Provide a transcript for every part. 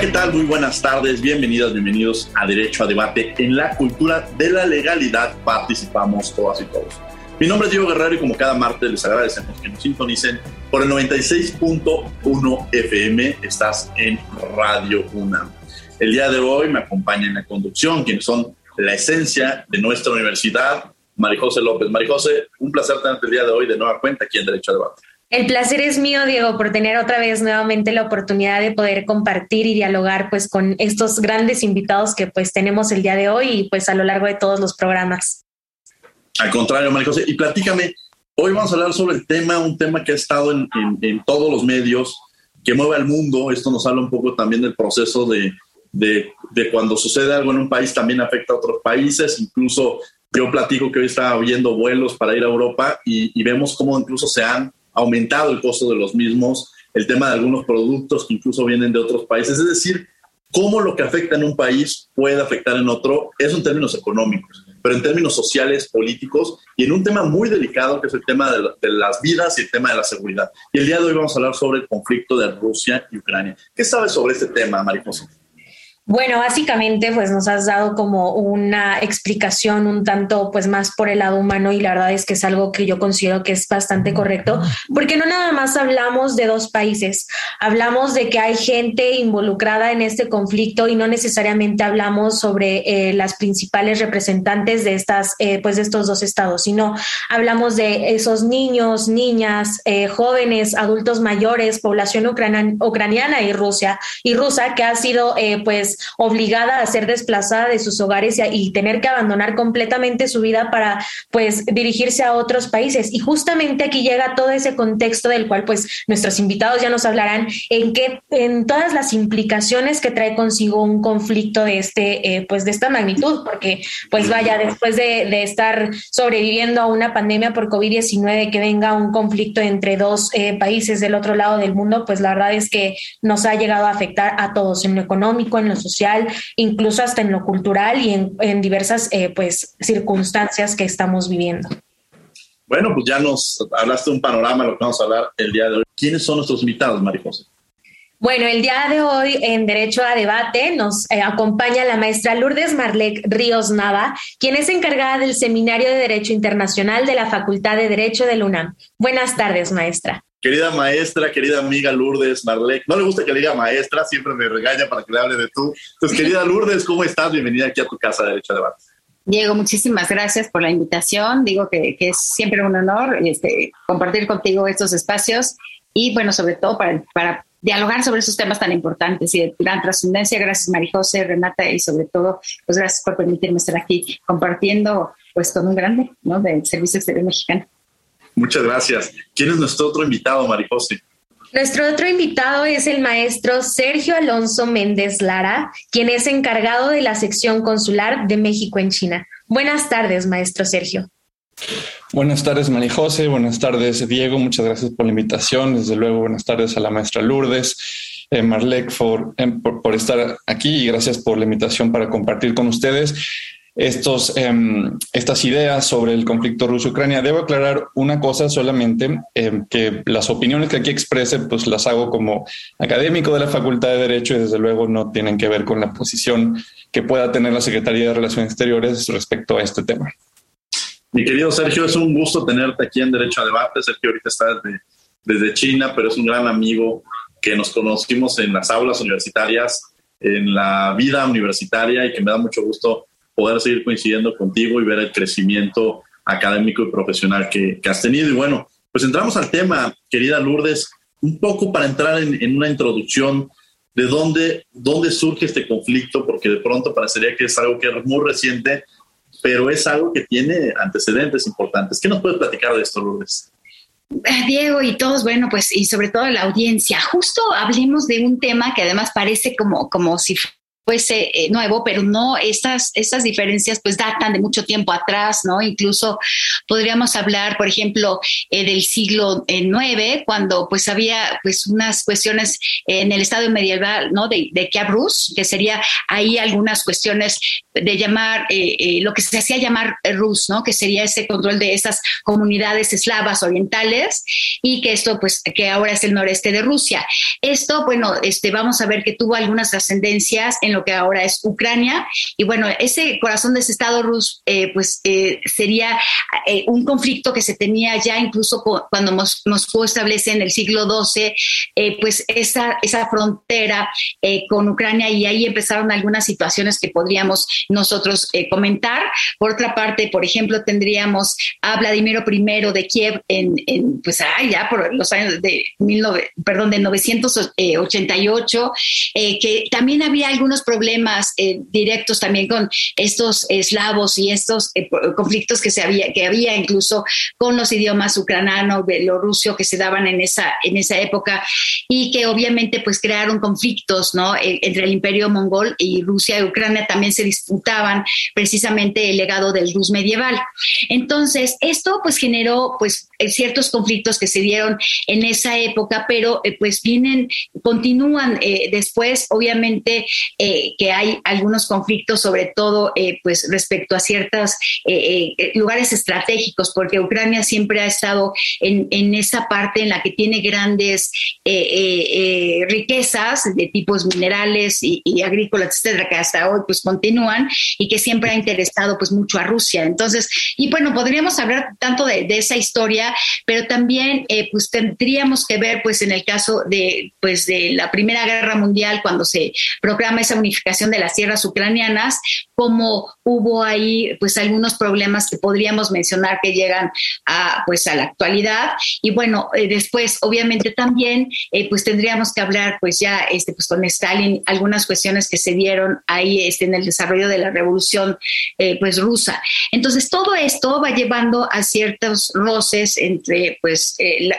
¿Qué tal? Muy buenas tardes, bienvenidas, bienvenidos a Derecho a Debate. En la cultura de la legalidad participamos todas y todos. Mi nombre es Diego Guerrero y como cada martes les agradecemos que nos sintonicen por el 96.1 FM. Estás en Radio UNAM. El día de hoy me acompaña en la conducción quienes son la esencia de nuestra universidad, Marijose López. Marijose, un placer tenerte el día de hoy de nueva cuenta aquí en Derecho a Debate. El placer es mío, Diego, por tener otra vez nuevamente la oportunidad de poder compartir y dialogar pues con estos grandes invitados que pues tenemos el día de hoy y pues a lo largo de todos los programas. Al contrario, María José, y platícame, hoy vamos a hablar sobre el tema, un tema que ha estado en, todos los medios, que mueve al mundo. Esto nos habla un poco también del proceso de, de, de cuando sucede algo en un país también afecta a otros países, incluso yo platico que hoy estaba viendo vuelos para ir a Europa y vemos cómo incluso se han aumentado el costo de los mismos, el tema de algunos productos que incluso vienen de otros países, es decir, cómo lo que afecta en un país puede afectar en otro, eso en términos económicos, pero en términos sociales, políticos y en un tema muy delicado que es el tema de, las vidas y el tema de la seguridad. Y el día de hoy vamos a hablar sobre el conflicto de Rusia y Ucrania. ¿Qué sabes sobre este tema, Mariposa? Bueno, básicamente pues nos has dado como una explicación un tanto pues más por el lado humano y la verdad es que es algo que yo considero que es bastante correcto porque no nada más hablamos de dos países, hablamos de que hay gente involucrada en este conflicto y no necesariamente hablamos sobre eh, las principales representantes de estas eh, pues de estos dos estados, sino hablamos de esos niños, niñas, eh, jóvenes, adultos mayores, población ucraniana y Rusia y rusa que ha sido pues obligada a ser desplazada de sus hogares y, tener que abandonar completamente su vida para pues dirigirse a otros países. Y justamente aquí llega todo ese contexto del cual pues nuestros invitados ya nos hablarán en que en todas las implicaciones que trae consigo un conflicto de este eh, pues de esta magnitud, porque pues vaya después de, estar sobreviviendo a una pandemia por COVID-19 que venga un conflicto entre dos eh, países del otro lado del mundo, pues la verdad es que nos ha llegado a afectar a todos en lo económico, en lo social, incluso hasta en lo cultural y en, diversas eh, pues, circunstancias que estamos viviendo. Bueno, pues ya nos hablaste un panorama de lo que vamos a hablar el día de hoy. ¿Quiénes son nuestros invitados, Mariposa? Bueno, el día de hoy en Derecho a Debate nos eh, acompaña la maestra Lourdes Marlec Ríos Nava, quien es encargada del Seminario de Derecho Internacional de la Facultad de Derecho de la UNAM. Buenas tardes, maestra. Querida maestra, querida amiga Lourdes Marlec, no le gusta que le diga maestra, siempre me regaña para que le hable de tú. Entonces, querida Lourdes, ¿cómo estás? Bienvenida aquí a tu casa de Derecho a Debate. Diego, muchísimas gracias por la invitación. Digo que, es siempre un honor este, compartir contigo estos espacios y, bueno, sobre todo para, para dialogar sobre esos temas tan importantes y de gran trascendencia. Gracias, María José, Renata, y sobre todo, pues gracias por permitirme estar aquí compartiendo pues con un grande ¿no? del Servicio Exterior Mexicano. Muchas gracias. ¿Quién es nuestro otro invitado, Marijose? Nuestro otro invitado es el maestro Sergio Alonso Méndez Lara, quien es encargado de la sección consular de México en China. Buenas tardes, maestro Sergio. Buenas tardes, Marijose. Buenas tardes, Diego. Muchas gracias por la invitación. Desde luego, buenas tardes a la maestra Lourdes, eh, Marlec, em, por, por, estar aquí y gracias por la invitación para compartir con ustedes estos, em, estas ideas sobre el conflicto ruso-Ucrania. Debo aclarar una cosa solamente, em, que las opiniones que aquí exprese, pues las hago como académico de la Facultad de Derecho y desde luego no tienen que ver con la posición que pueda tener la Secretaría de Relaciones Exteriores respecto a este tema. Mi querido Sergio, es un gusto tenerte aquí en Derecho a Debate. Sergio ahorita está desde, desde China, pero es un gran amigo que nos conocimos en las aulas universitarias, en la vida universitaria y que me da mucho gusto poder seguir coincidiendo contigo y ver el crecimiento académico y profesional que, has tenido. Y bueno, pues entramos al tema, querida Lourdes, un poco para entrar en, una introducción de dónde, dónde surge este conflicto, porque de pronto parecería que es algo que es muy reciente, pero es algo que tiene antecedentes importantes. ¿Qué nos puedes platicar de esto, Lourdes? Eh, Diego y todos, bueno, pues y sobre todo la audiencia, justo hablemos de un tema que además parece como, como si fuese eh, nuevo, pero no, estas, estas diferencias pues datan de mucho tiempo atrás, ¿no? Incluso podríamos hablar, por ejemplo, eh, del siglo IX, eh, cuando pues había pues unas cuestiones en el estado medieval, ¿no? De, de Rus, que sería ahí algunas cuestiones de llamar, lo que se hacía llamar Rus, ¿no? Que sería ese control de esas comunidades eslavas orientales y que esto pues que ahora es el noreste de Rusia. Esto, bueno, este, vamos a ver que tuvo algunas trascendencias en que ahora es Ucrania. Y bueno, ese corazón de ese Estado ruso, eh, pues eh, sería eh, un conflicto que se tenía ya incluso cuando Moscú establece en el siglo XII, pues esa, esa frontera con Ucrania y ahí empezaron algunas situaciones que podríamos nosotros comentar. Por otra parte, por ejemplo, tendríamos a Vladimiro I de Kiev en, pues ya por los años de, perdón, de 988, que también había algunos problemas eh, directos también con estos eslavos y estos eh, conflictos que, se había, que había incluso con los idiomas ucraniano, belorruso que se daban en esa, en esa época y que obviamente pues crearon conflictos ¿no? E, entre el imperio mongol y Rusia y Ucrania también se disputaban precisamente el legado del Rus medieval. Entonces, esto pues generó pues ciertos conflictos que se dieron en esa época, pero eh, pues vienen, continúan después, obviamente, que hay algunos conflictos, sobre todo eh, pues respecto a ciertos eh, eh, lugares estratégicos, porque Ucrania siempre ha estado en, en esa parte en la que tiene grandes riquezas de tipos minerales y, agrícolas, etcétera, que hasta hoy pues continúan y que siempre ha interesado pues mucho a Rusia. Entonces, y bueno, podríamos hablar tanto de, de esa historia, pero también pues tendríamos que ver pues en el caso de pues de la Primera Guerra Mundial cuando se proclama esa unificación de las tierras ucranianas, como hubo ahí pues algunos problemas que podríamos mencionar que llegan a pues a la actualidad. Y bueno eh, después obviamente también eh, pues tendríamos que hablar pues ya este pues con Stalin algunas cuestiones que se dieron ahí este en el desarrollo de la revolución eh, pues rusa. Entonces todo esto va llevando a ciertos roces entre pues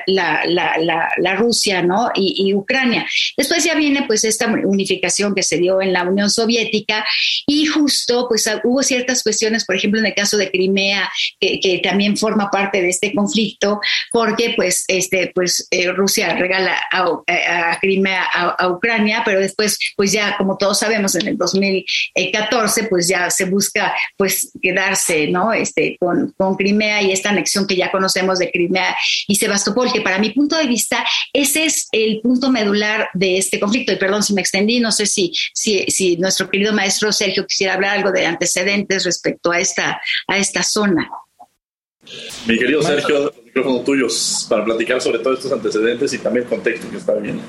la, la, la, la, Rusia no y, y Ucrania. Después ya viene pues esta unificación que se dio en la Unión Soviética y justo pues ah, hubo ciertas cuestiones, por ejemplo en el caso de Crimea, que, también forma parte de este conflicto, porque pues, este, pues eh, Rusia regala a, Crimea a, Ucrania, pero después pues ya como todos sabemos en el 2014 pues ya se busca pues quedarse, ¿no? Este, con, con Crimea y esta anexión que ya conocemos de Crimea y Sebastopol, que para mi punto de vista ese es el punto medular de este conflicto. Y perdón si me extendí, no sé si, si, si nuestro querido maestro Sergio quisiera hablar algo de antecedentes respecto a esta, a esta zona. Mi querido Sergio, los micrófonos tuyos para platicar sobre todos estos antecedentes y también el contexto que está viendo.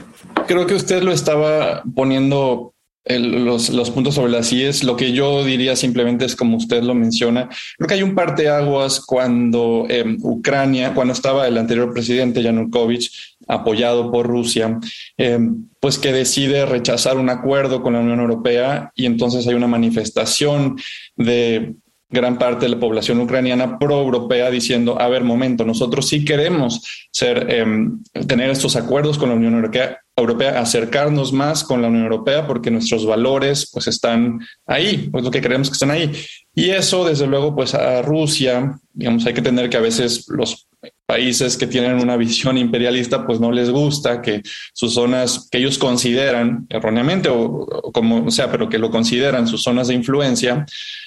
Creo que usted lo estaba poniendo los, los, puntos sobre las IES, lo que yo diría simplemente es como usted lo menciona. Creo que hay un parteaguas cuando eh, Ucrania, cuando estaba el anterior presidente Yanukovych, apoyado por Rusia, eh, pues que decide rechazar un acuerdo con la Unión Europea y entonces hay una manifestación de gran parte de la población ucraniana pro-europea diciendo, a ver, momento, nosotros sí queremos ser, em, tener estos acuerdos con la Unión Europea, Europea, acercarnos más con la Unión Europea porque nuestros valores pues están ahí, pues lo que queremos que estén ahí. Y eso, desde luego, pues a Rusia, digamos, hay que tener que a veces los países que tienen una visión imperialista, pues no les gusta que sus zonas que ellos consideran erróneamente o, como sea, pero que lo consideran sus zonas de influencia,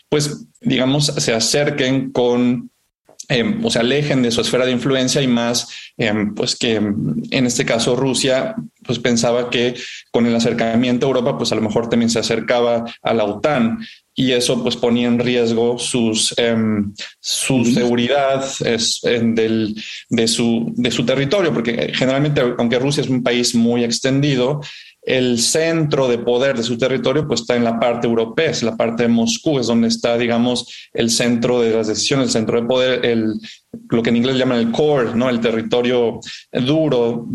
pues digamos se acerquen con em, o se alejen de su esfera de influencia y más, em, pues que en este caso Rusia, pues pensaba que con el acercamiento a Europa, pues a lo mejor también se acercaba a la OTAN y eso pues ponía en riesgo sus, em, su seguridad es, del, de, su, de su territorio, porque generalmente, aunque Rusia es un país muy extendido, el centro de poder de su territorio pues está en la parte europea, es la parte de Moscú, es donde está, digamos, el centro de las decisiones, el centro de poder, el, lo que en inglés llaman el core, ¿no? El territorio duro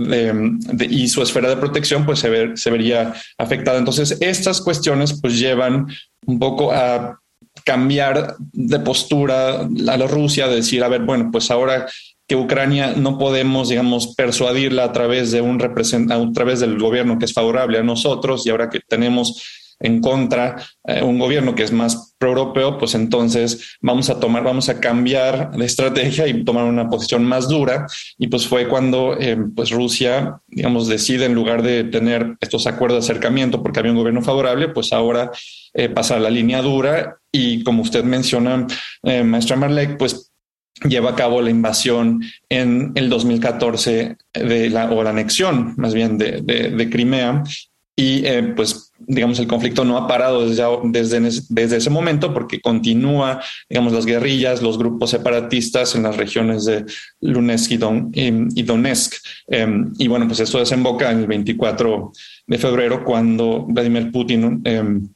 y su esfera de protección pues se, se vería afectada. Entonces, estas cuestiones pues llevan un poco a cambiar de postura a la Rusia, de decir, a ver, bueno, pues ahora que Ucrania no podemos, digamos, persuadirla a través de un a través del gobierno que es favorable a nosotros y ahora que tenemos en contra eh, un gobierno que es más pro-europeo, pues entonces vamos a tomar, vamos a cambiar de estrategia y tomar una posición más dura. Y pues fue cuando eh, pues Rusia, digamos, decide en lugar de tener estos acuerdos de acercamiento porque había un gobierno favorable, pues ahora eh, pasar la línea dura y como usted menciona, maestra Marlek, pues lleva a cabo la invasión en el 2014 de la, o la anexión más bien de, de, Crimea y eh, pues digamos el conflicto no ha parado desde, desde, desde, ese momento porque continúa digamos las guerrillas, los grupos separatistas en las regiones de Lunesk y, Don, y, Donetsk. Em, y bueno, pues esto desemboca en el 24 de febrero cuando Vladimir Putin em,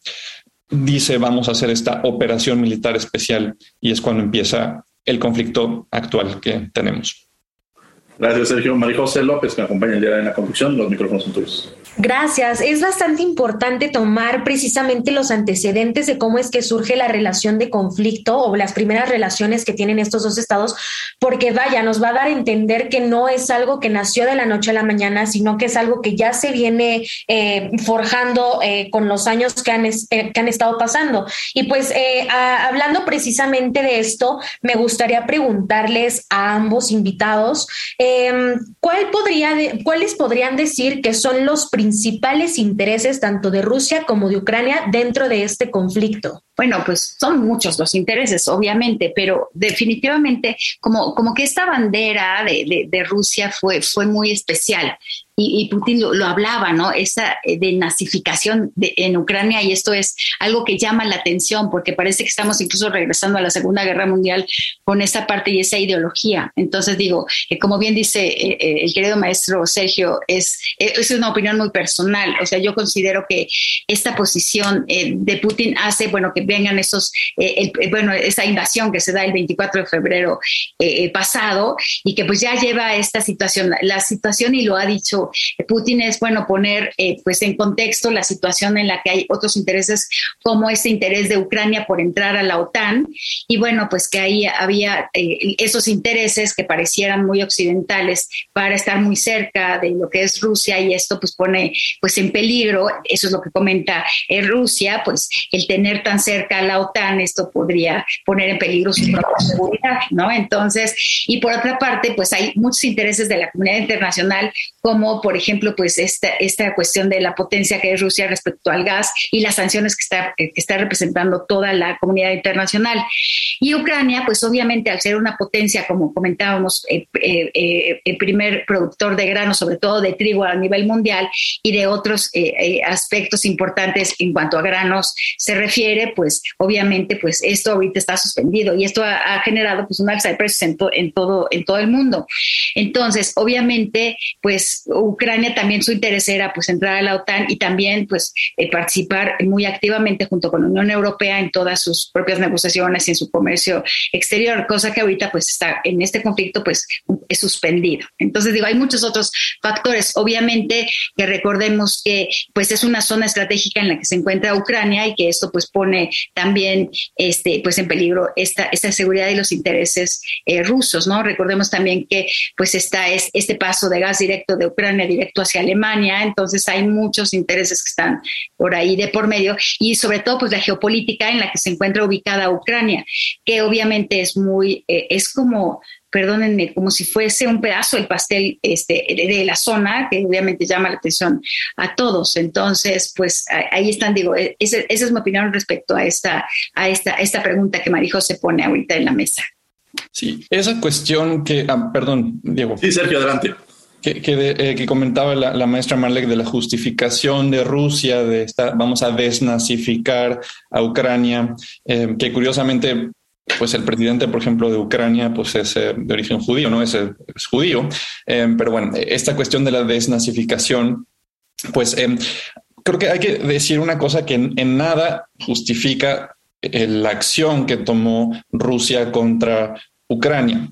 dice vamos a hacer esta operación militar especial y es cuando empieza el conflicto actual que tenemos. Gracias, Sergio. María José López, me acompaña el día de la conducción. Los micrófonos son tuyos. Gracias. Es bastante importante tomar precisamente los antecedentes de cómo es que surge la relación de conflicto o las primeras relaciones que tienen estos dos estados, porque vaya, nos va a dar a entender que no es algo que nació de la noche a la mañana, sino que es algo que ya se viene eh, forjando eh, con los años que han, eh, que han estado pasando. Y pues hablando precisamente de esto, me gustaría preguntarles a ambos invitados, em, ¿cuál podría ¿cuáles podrían decir que son los principales intereses tanto de Rusia como de Ucrania dentro de este conflicto? Bueno, pues son muchos los intereses, obviamente, pero definitivamente como, como que esta bandera de, de, Rusia fue, fue muy especial y, Putin lo, hablaba, ¿no? Esa eh, denazificación de, en Ucrania y esto es algo que llama la atención porque parece que estamos incluso regresando a la Segunda Guerra Mundial con esa parte y esa ideología. Entonces digo, eh, como bien dice eh, el querido maestro Sergio, es, es una opinión muy personal. O sea, yo considero que esta posición de Putin hace, bueno, que vengan esos, bueno, esa invasión que se da el 24 de febrero pasado y que pues ya lleva a esta situación, la situación y lo ha dicho Putin es bueno poner eh, pues en contexto la situación en la que hay otros intereses como ese interés de Ucrania por entrar a la OTAN y bueno pues que ahí había eh, esos intereses que parecieran muy occidentales para estar muy cerca de lo que es Rusia y esto pues pone pues en peligro. Eso es lo que comenta eh, Rusia pues el tener tan cerca a la OTAN esto podría poner en peligro su propia seguridad no entonces y por otra parte pues hay muchos intereses de la comunidad internacional como por ejemplo, pues esta, esta cuestión de la potencia que es Rusia respecto al gas y las sanciones que está, que está representando toda la comunidad internacional. Y Ucrania, pues obviamente al ser una potencia, como comentábamos, eh, eh, eh, el primer productor de grano, sobre todo de trigo a nivel mundial y de otros aspectos importantes en cuanto a granos se refiere, pues obviamente pues esto ahorita está suspendido y esto ha, generado pues un alza de precios en, en, todo, en todo el mundo. Entonces, obviamente, pues Ucrania también su interés era pues entrar a la OTAN y también pues eh, participar muy activamente junto con la Unión Europea en todas sus propias negociaciones y en su comercio exterior, cosa que ahorita pues está en este conflicto pues es suspendido. Entonces digo, hay muchos otros factores, obviamente que recordemos que pues es una zona estratégica en la que se encuentra Ucrania y que esto pues pone también este pues en peligro esta, esta seguridad y los intereses eh, rusos, ¿no? Recordemos también que pues está es, este paso de gas directo de Ucrania directo hacia Alemania, entonces hay muchos intereses que están por ahí de por medio y sobre todo pues la geopolítica en la que se encuentra ubicada Ucrania, que obviamente es muy, eh, es como perdónenme, como si fuese un pedazo del pastel este, de la zona, que obviamente llama la atención a todos. Entonces, pues ahí están, digo, e, esa, es mi opinión respecto a esta, a esta, esta pregunta que Marijo se pone ahorita en la mesa. Sí, esa cuestión que, ah, perdón, Diego. Sí, Sergio, adelante que, eh, que, comentaba la, maestra Marlek de la justificación de Rusia, de esta, vamos a desnazificar a Ucrania, eh, que curiosamente, pues el presidente, por ejemplo, de Ucrania, pues es eh, de origen judío, ¿no? Es, es judío. pero bueno, esta cuestión de la desnazificación pues em, creo que hay que decir una cosa que en, nada justifica eh, la acción que tomó Rusia contra Ucrania.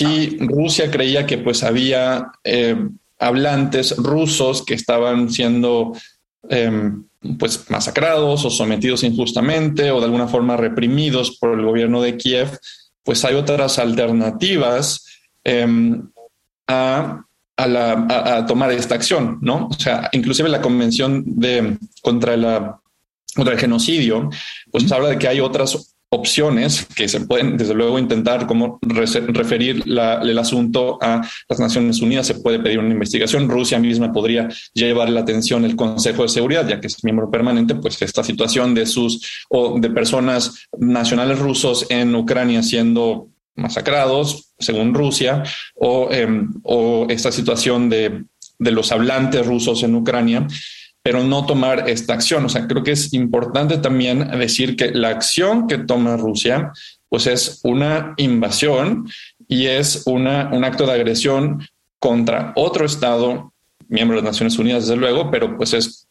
Em, si Rusia creía que pues había em, hablantes rusos que estaban siendo pues masacrados o sometidos injustamente o de alguna forma reprimidos por el gobierno de Kiev, pues hay otras alternativas a a, tomar esta acción, ¿no? O sea, inclusive la Convención de, contra, la, contra el Genocidio, pues habla de que hay otras opciones que se pueden, desde luego, intentar como referir el asunto a las Naciones Unidas. Se puede pedir una investigación. Rusia misma podría llevar la atención el Consejo de Seguridad, ya que es miembro permanente, pues esta situación de sus o de personas nacionales rusos en Ucrania siendo masacrados, según Rusia, o, em, o esta situación de, de, los hablantes rusos en Ucrania, pero no tomar esta acción. O sea, creo que es importante también decir que la acción que toma Rusia, pues es una invasión y es una, un acto de agresión contra otro Estado, miembro de las Naciones Unidas, desde luego, pero pues es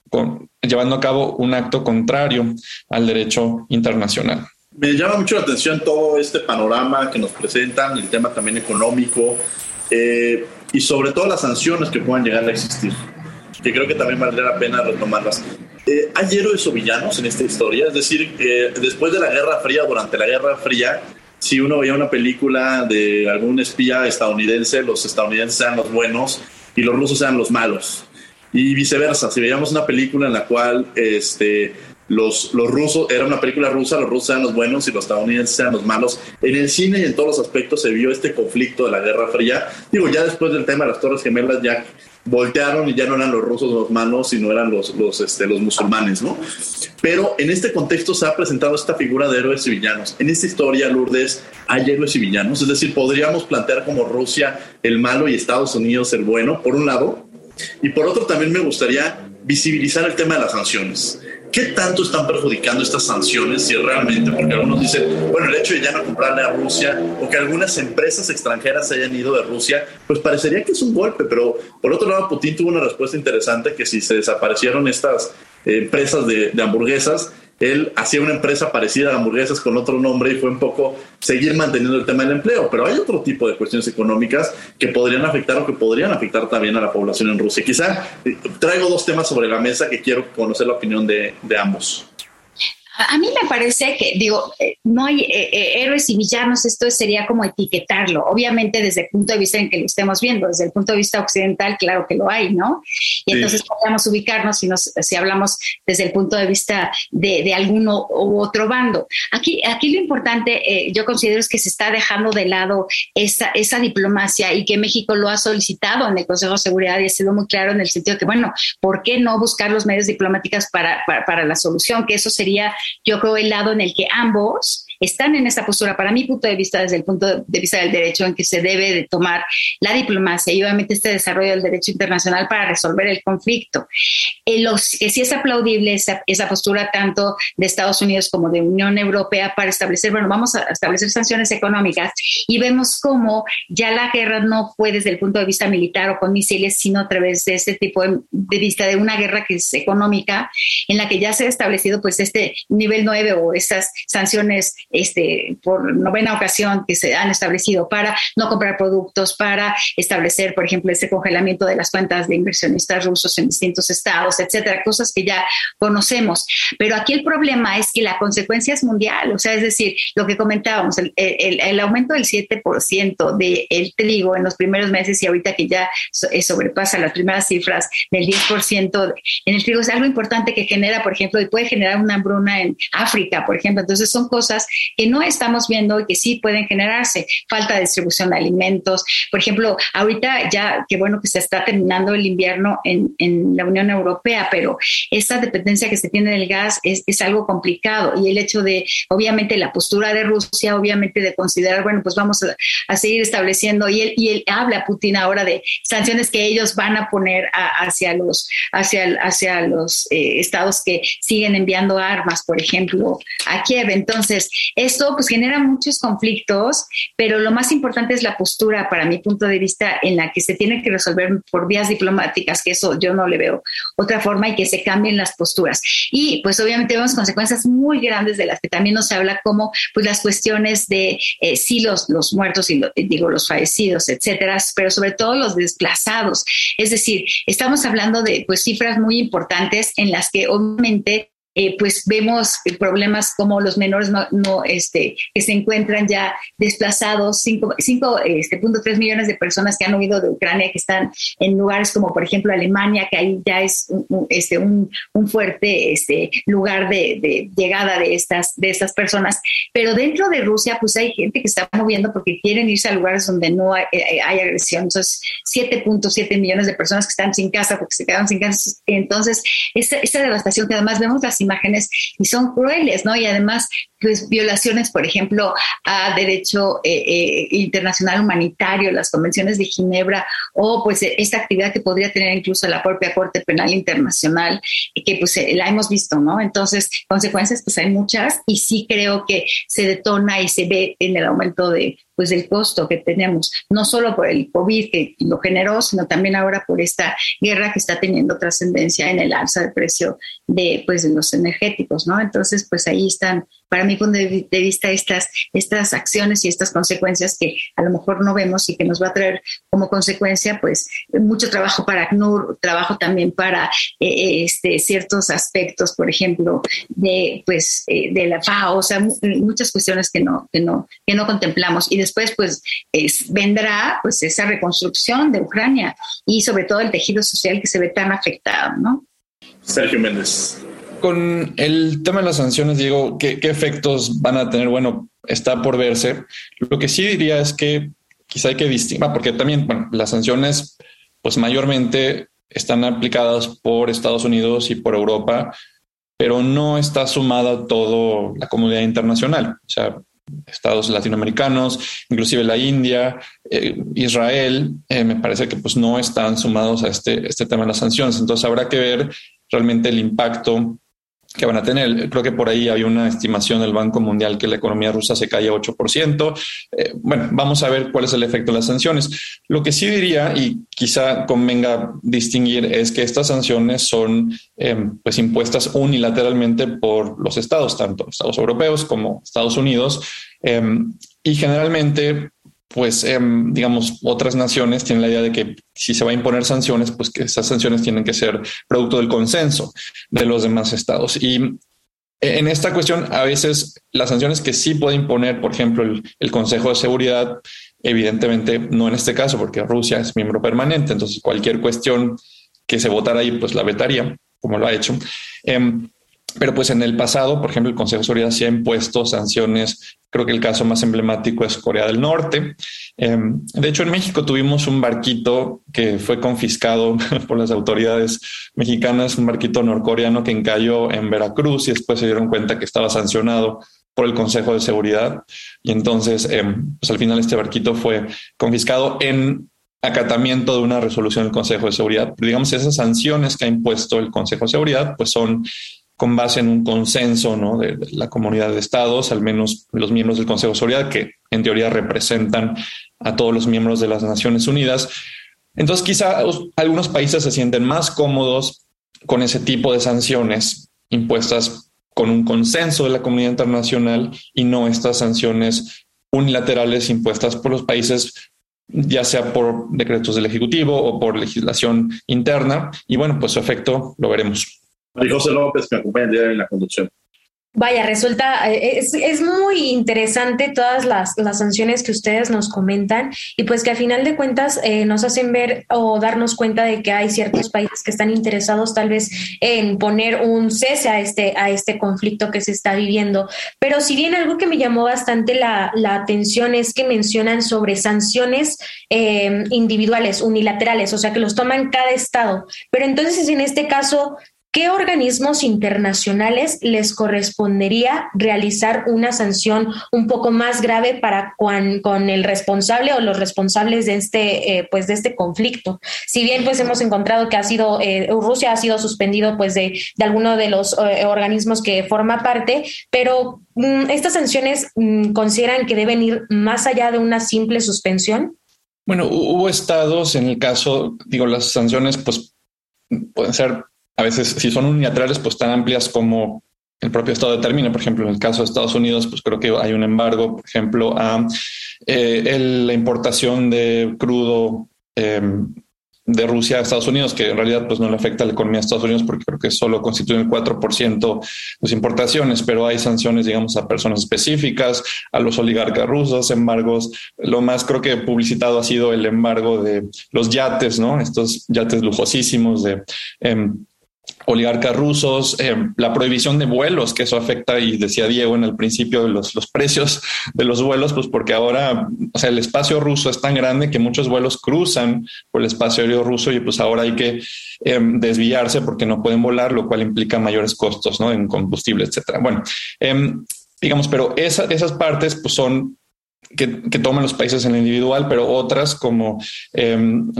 llevando a cabo un acto contrario al derecho internacional me llama mucho la atención todo este panorama que nos presentan, el tema también económico eh, y sobre todo las sanciones que puedan llegar a existir, que creo que también valdría la pena retomarlas. Eh, ¿Hay héroes o villanos en esta historia? Es decir, eh, después de la Guerra Fría, durante la Guerra Fría, si uno veía una película de algún espía estadounidense, los estadounidenses eran los buenos y los rusos eran los malos. Y viceversa, si veíamos una película en la cual este, los, los rusos, era una película rusa, los rusos eran los buenos y los estadounidenses eran los malos. En el cine y en todos los aspectos se vio este conflicto de la Guerra Fría. Digo, ya después del tema de las Torres Gemelas ya voltearon y ya no eran los rusos los malos, sino eran los, los, este, los musulmanes, ¿no? Pero en este contexto se ha presentado esta figura de héroes y villanos. En esta historia, Lourdes, hay héroes y. Es decir, podríamos plantear como Rusia el malo y Estados Unidos el bueno, por un lado. Y por otro, también me gustaría visibilizar el tema de las sanciones. ¿Qué tanto están perjudicando estas sanciones si realmente, porque algunos dicen, bueno, el hecho de ya no comprarle a Rusia o que algunas empresas extranjeras se hayan ido de Rusia, pues parecería que es un golpe, pero por otro lado, Putin tuvo una respuesta interesante que si se desaparecieron estas eh, empresas de, de hamburguesas, él hacía una empresa parecida a hamburguesas con otro nombre y fue un poco seguir manteniendo el tema del empleo. Pero hay otro tipo de cuestiones económicas que podrían afectar o que podrían afectar también a la población en Rusia. Quizá eh, traigo dos temas sobre la mesa que quiero conocer la opinión de, de ambos. A mí me parece que, digo, eh, no hay eh, eh, héroes y villanos, esto sería como etiquetarlo, obviamente desde el punto de vista en que lo estemos viendo, desde el punto de vista occidental, claro que lo hay, ¿no? Y entonces podríamos ubicarnos si, nos, si hablamos desde el punto de vista de, de alguno u otro bando. Aquí, aquí lo importante, yo considero, es que se está dejando de lado esa, esa diplomacia y que México lo ha solicitado en el Consejo de Seguridad y ha sido muy claro en el sentido que, bueno, ¿por qué no buscar los medios diplomáticos para, para, para la solución? Que eso sería yo creo el lado en el que ambos están en esa postura, para mi punto de vista, desde el punto de vista del derecho, en que se debe de tomar la diplomacia y obviamente este desarrollo del derecho internacional para resolver el conflicto. Eh, los, que sí es aplaudible esa, esa, postura tanto de Estados Unidos como de Unión Europea para establecer, bueno, vamos a establecer sanciones económicas y vemos cómo ya la guerra no fue desde el punto de vista militar o con misiles, sino a través de este tipo de, de vista de una guerra que es económica, en la que ya se ha establecido pues este nivel 9 o estas sanciones este, por novena ocasión que se han establecido para no comprar productos, para establecer, por ejemplo, este congelamiento de las cuentas de inversionistas rusos en distintos estados, etcétera, cosas que ya conocemos. Pero aquí el problema es que la consecuencia es mundial, o sea, es decir, lo que comentábamos, el, el, aumento del 7% del trigo en los primeros meses y ahorita que ya eh, sobrepasa las primeras cifras del 10% en el trigo es algo importante que genera, por ejemplo, y puede generar una hambruna en África, por ejemplo. Entonces son cosas que no estamos viendo y que sí pueden generarse. Falta de distribución de alimentos. Por ejemplo, ahorita ya, qué bueno que se está terminando el invierno en, en la Unión Europea, pero esta dependencia que se tiene del gas es, es, algo complicado y el hecho de, obviamente, la postura de Rusia, obviamente, de considerar, bueno, pues vamos a, a seguir estableciendo, y él, y él habla Putin ahora de sanciones que ellos van a poner hacia los, hacia, hacia los eh, estados que siguen enviando armas, por ejemplo, a Kiev. Entonces, esto pues genera muchos conflictos, pero lo más importante es la postura, para mi punto de vista, en la que se tiene que resolver por vías diplomáticas, que eso yo no le veo otra forma y que se cambien las posturas. Y pues obviamente vemos consecuencias muy grandes de las que también nos habla como pues las cuestiones de eh, sí los, los muertos y digo los fallecidos, etcétera, pero sobre todo los desplazados. Es decir, estamos hablando de pues cifras muy importantes en las que obviamente eh, pues vemos problemas como los menores no, este, que se encuentran ya desplazados, 5.3 este, millones de personas que han huido de Ucrania, que están en lugares como por ejemplo Alemania, que ahí ya es un, este, un, fuerte este, lugar de, llegada de estas, de estas personas. Pero dentro de Rusia, pues hay gente que está moviendo porque quieren irse a lugares donde no hay, eh, agresión. Entonces, 7.7 millones de personas que están sin casa porque se quedaron sin casa. Entonces, esa devastación que además vemos las imágenes y son crueles, ¿no? Y además, pues violaciones, por ejemplo, a derecho eh, eh, internacional humanitario, las convenciones de Ginebra, o pues esta actividad que podría tener incluso la propia Corte Penal Internacional, que pues eh, la hemos visto, ¿no? Entonces, consecuencias, pues hay muchas y sí creo que se detona y se ve en el aumento de pues del costo que tenemos, no solo por el COVID que lo generó, sino también ahora por esta guerra que está teniendo trascendencia en el alza de precio de pues de los energéticos, ¿no? Entonces, pues ahí están para mi punto de, vista, estas, estas acciones y estas consecuencias que a lo mejor no vemos y que nos va a traer como consecuencia, pues, mucho trabajo para ACNUR, trabajo también para eh, este, ciertos aspectos, por ejemplo, de, pues, eh, de la FAO, o sea, muchas cuestiones que no, que no, que no contemplamos. Y después, pues, vendrá, pues, esa reconstrucción de Ucrania y sobre todo el tejido social que se ve tan afectado, ¿no? Sergio Méndez con el tema de las sanciones, Diego, ¿qué, efectos van a tener? Bueno, está por verse. Lo que sí diría es que quizá hay que distinguir, porque también, bueno, las sanciones, pues mayormente están aplicadas por Estados Unidos y por Europa, pero no está sumada toda la comunidad internacional. O sea, estados latinoamericanos, inclusive la India, eh, Israel, eh, me parece que pues no están sumados a este, este tema de las sanciones. Entonces habrá que ver realmente el impacto que van a tener. Creo que por ahí hay una estimación del Banco Mundial que la economía rusa se cae a 8%. Eh, bueno, vamos a ver cuál es el efecto de las sanciones. Lo que sí diría, y quizá convenga distinguir, es que estas sanciones son em, pues impuestas unilateralmente por los estados, tanto estados europeos como Estados Unidos, em, y generalmente pues, em, digamos, otras naciones tienen la idea de que si se va a imponer sanciones, pues que esas sanciones tienen que ser producto del consenso de los demás estados. Y en esta cuestión, a veces las sanciones que sí puede imponer, por ejemplo, el, Consejo de Seguridad, evidentemente no en este caso, porque Rusia es miembro permanente, entonces cualquier cuestión que se votara ahí, pues la vetaría, como lo ha hecho. Em, pero pues en el pasado, por ejemplo, el Consejo de Seguridad sí ha impuesto sanciones. Creo que el caso más emblemático es Corea del Norte. Em, de hecho, en México tuvimos un barquito que fue confiscado por las autoridades mexicanas, un barquito norcoreano que encalló en Veracruz y después se dieron cuenta que estaba sancionado por el Consejo de Seguridad. Y entonces, em, pues al final este barquito fue confiscado en acatamiento de una resolución del Consejo de Seguridad. Pero digamos, esas sanciones que ha impuesto el Consejo de Seguridad, pues son con base en un consenso ¿no? de, la comunidad de estados, al menos los miembros del Consejo de Seguridad, que en teoría representan a todos los miembros de las Naciones Unidas. Entonces, quizá algunos países se sienten más cómodos con ese tipo de sanciones impuestas con un consenso de la comunidad internacional y no estas sanciones unilaterales impuestas por los países ya sea por decretos del Ejecutivo o por legislación interna. Y bueno, pues su efecto lo veremos. María José López, que me acompaña en la conducción. Vaya, resulta, eh, es, es, muy interesante todas las, las, sanciones que ustedes nos comentan y pues que a final de cuentas eh, nos hacen ver o darnos cuenta de que hay ciertos países que están interesados tal vez en poner un cese a este, a este conflicto que se está viviendo. Pero si bien algo que me llamó bastante la, la atención es que mencionan sobre sanciones eh, individuales, unilaterales, o sea que los toman cada estado. Pero entonces en este caso ¿qué organismos internacionales les correspondería realizar una sanción un poco más grave para con el responsable o los responsables de este, eh, pues de este conflicto? Si bien pues hemos encontrado que ha sido, eh, Rusia ha sido suspendido pues de, de alguno de los eh, organismos que forma parte, pero mm, estas sanciones mm, consideran que deben ir más allá de una simple suspensión. Bueno, hubo estados en el caso, digo, las sanciones pues pueden ser a veces, si son unilaterales, pues tan amplias como el propio Estado determina. Por ejemplo, en el caso de Estados Unidos, pues creo que hay un embargo, por ejemplo, a eh, la importación de crudo em, de Rusia a Estados Unidos, que en realidad pues no le afecta a la economía de Estados Unidos porque creo que solo constituye el 4% de las importaciones, pero hay sanciones, digamos, a personas específicas, a los oligarcas rusos, embargos. Lo más creo que publicitado ha sido el embargo de los yates, ¿no? Estos yates lujosísimos de... Em, oligarcas rusos, eh, la prohibición de vuelos, que eso afecta, y decía Diego en el principio, los, los precios de los vuelos, pues porque ahora, o sea, el espacio ruso es tan grande que muchos vuelos cruzan por el espacio aéreo ruso y pues ahora hay que em, desviarse porque no pueden volar, lo cual implica mayores costos ¿no? en combustible, etcétera. Bueno, em, digamos, pero esas partes pues son que, que, toman los países en el individual, pero otras, como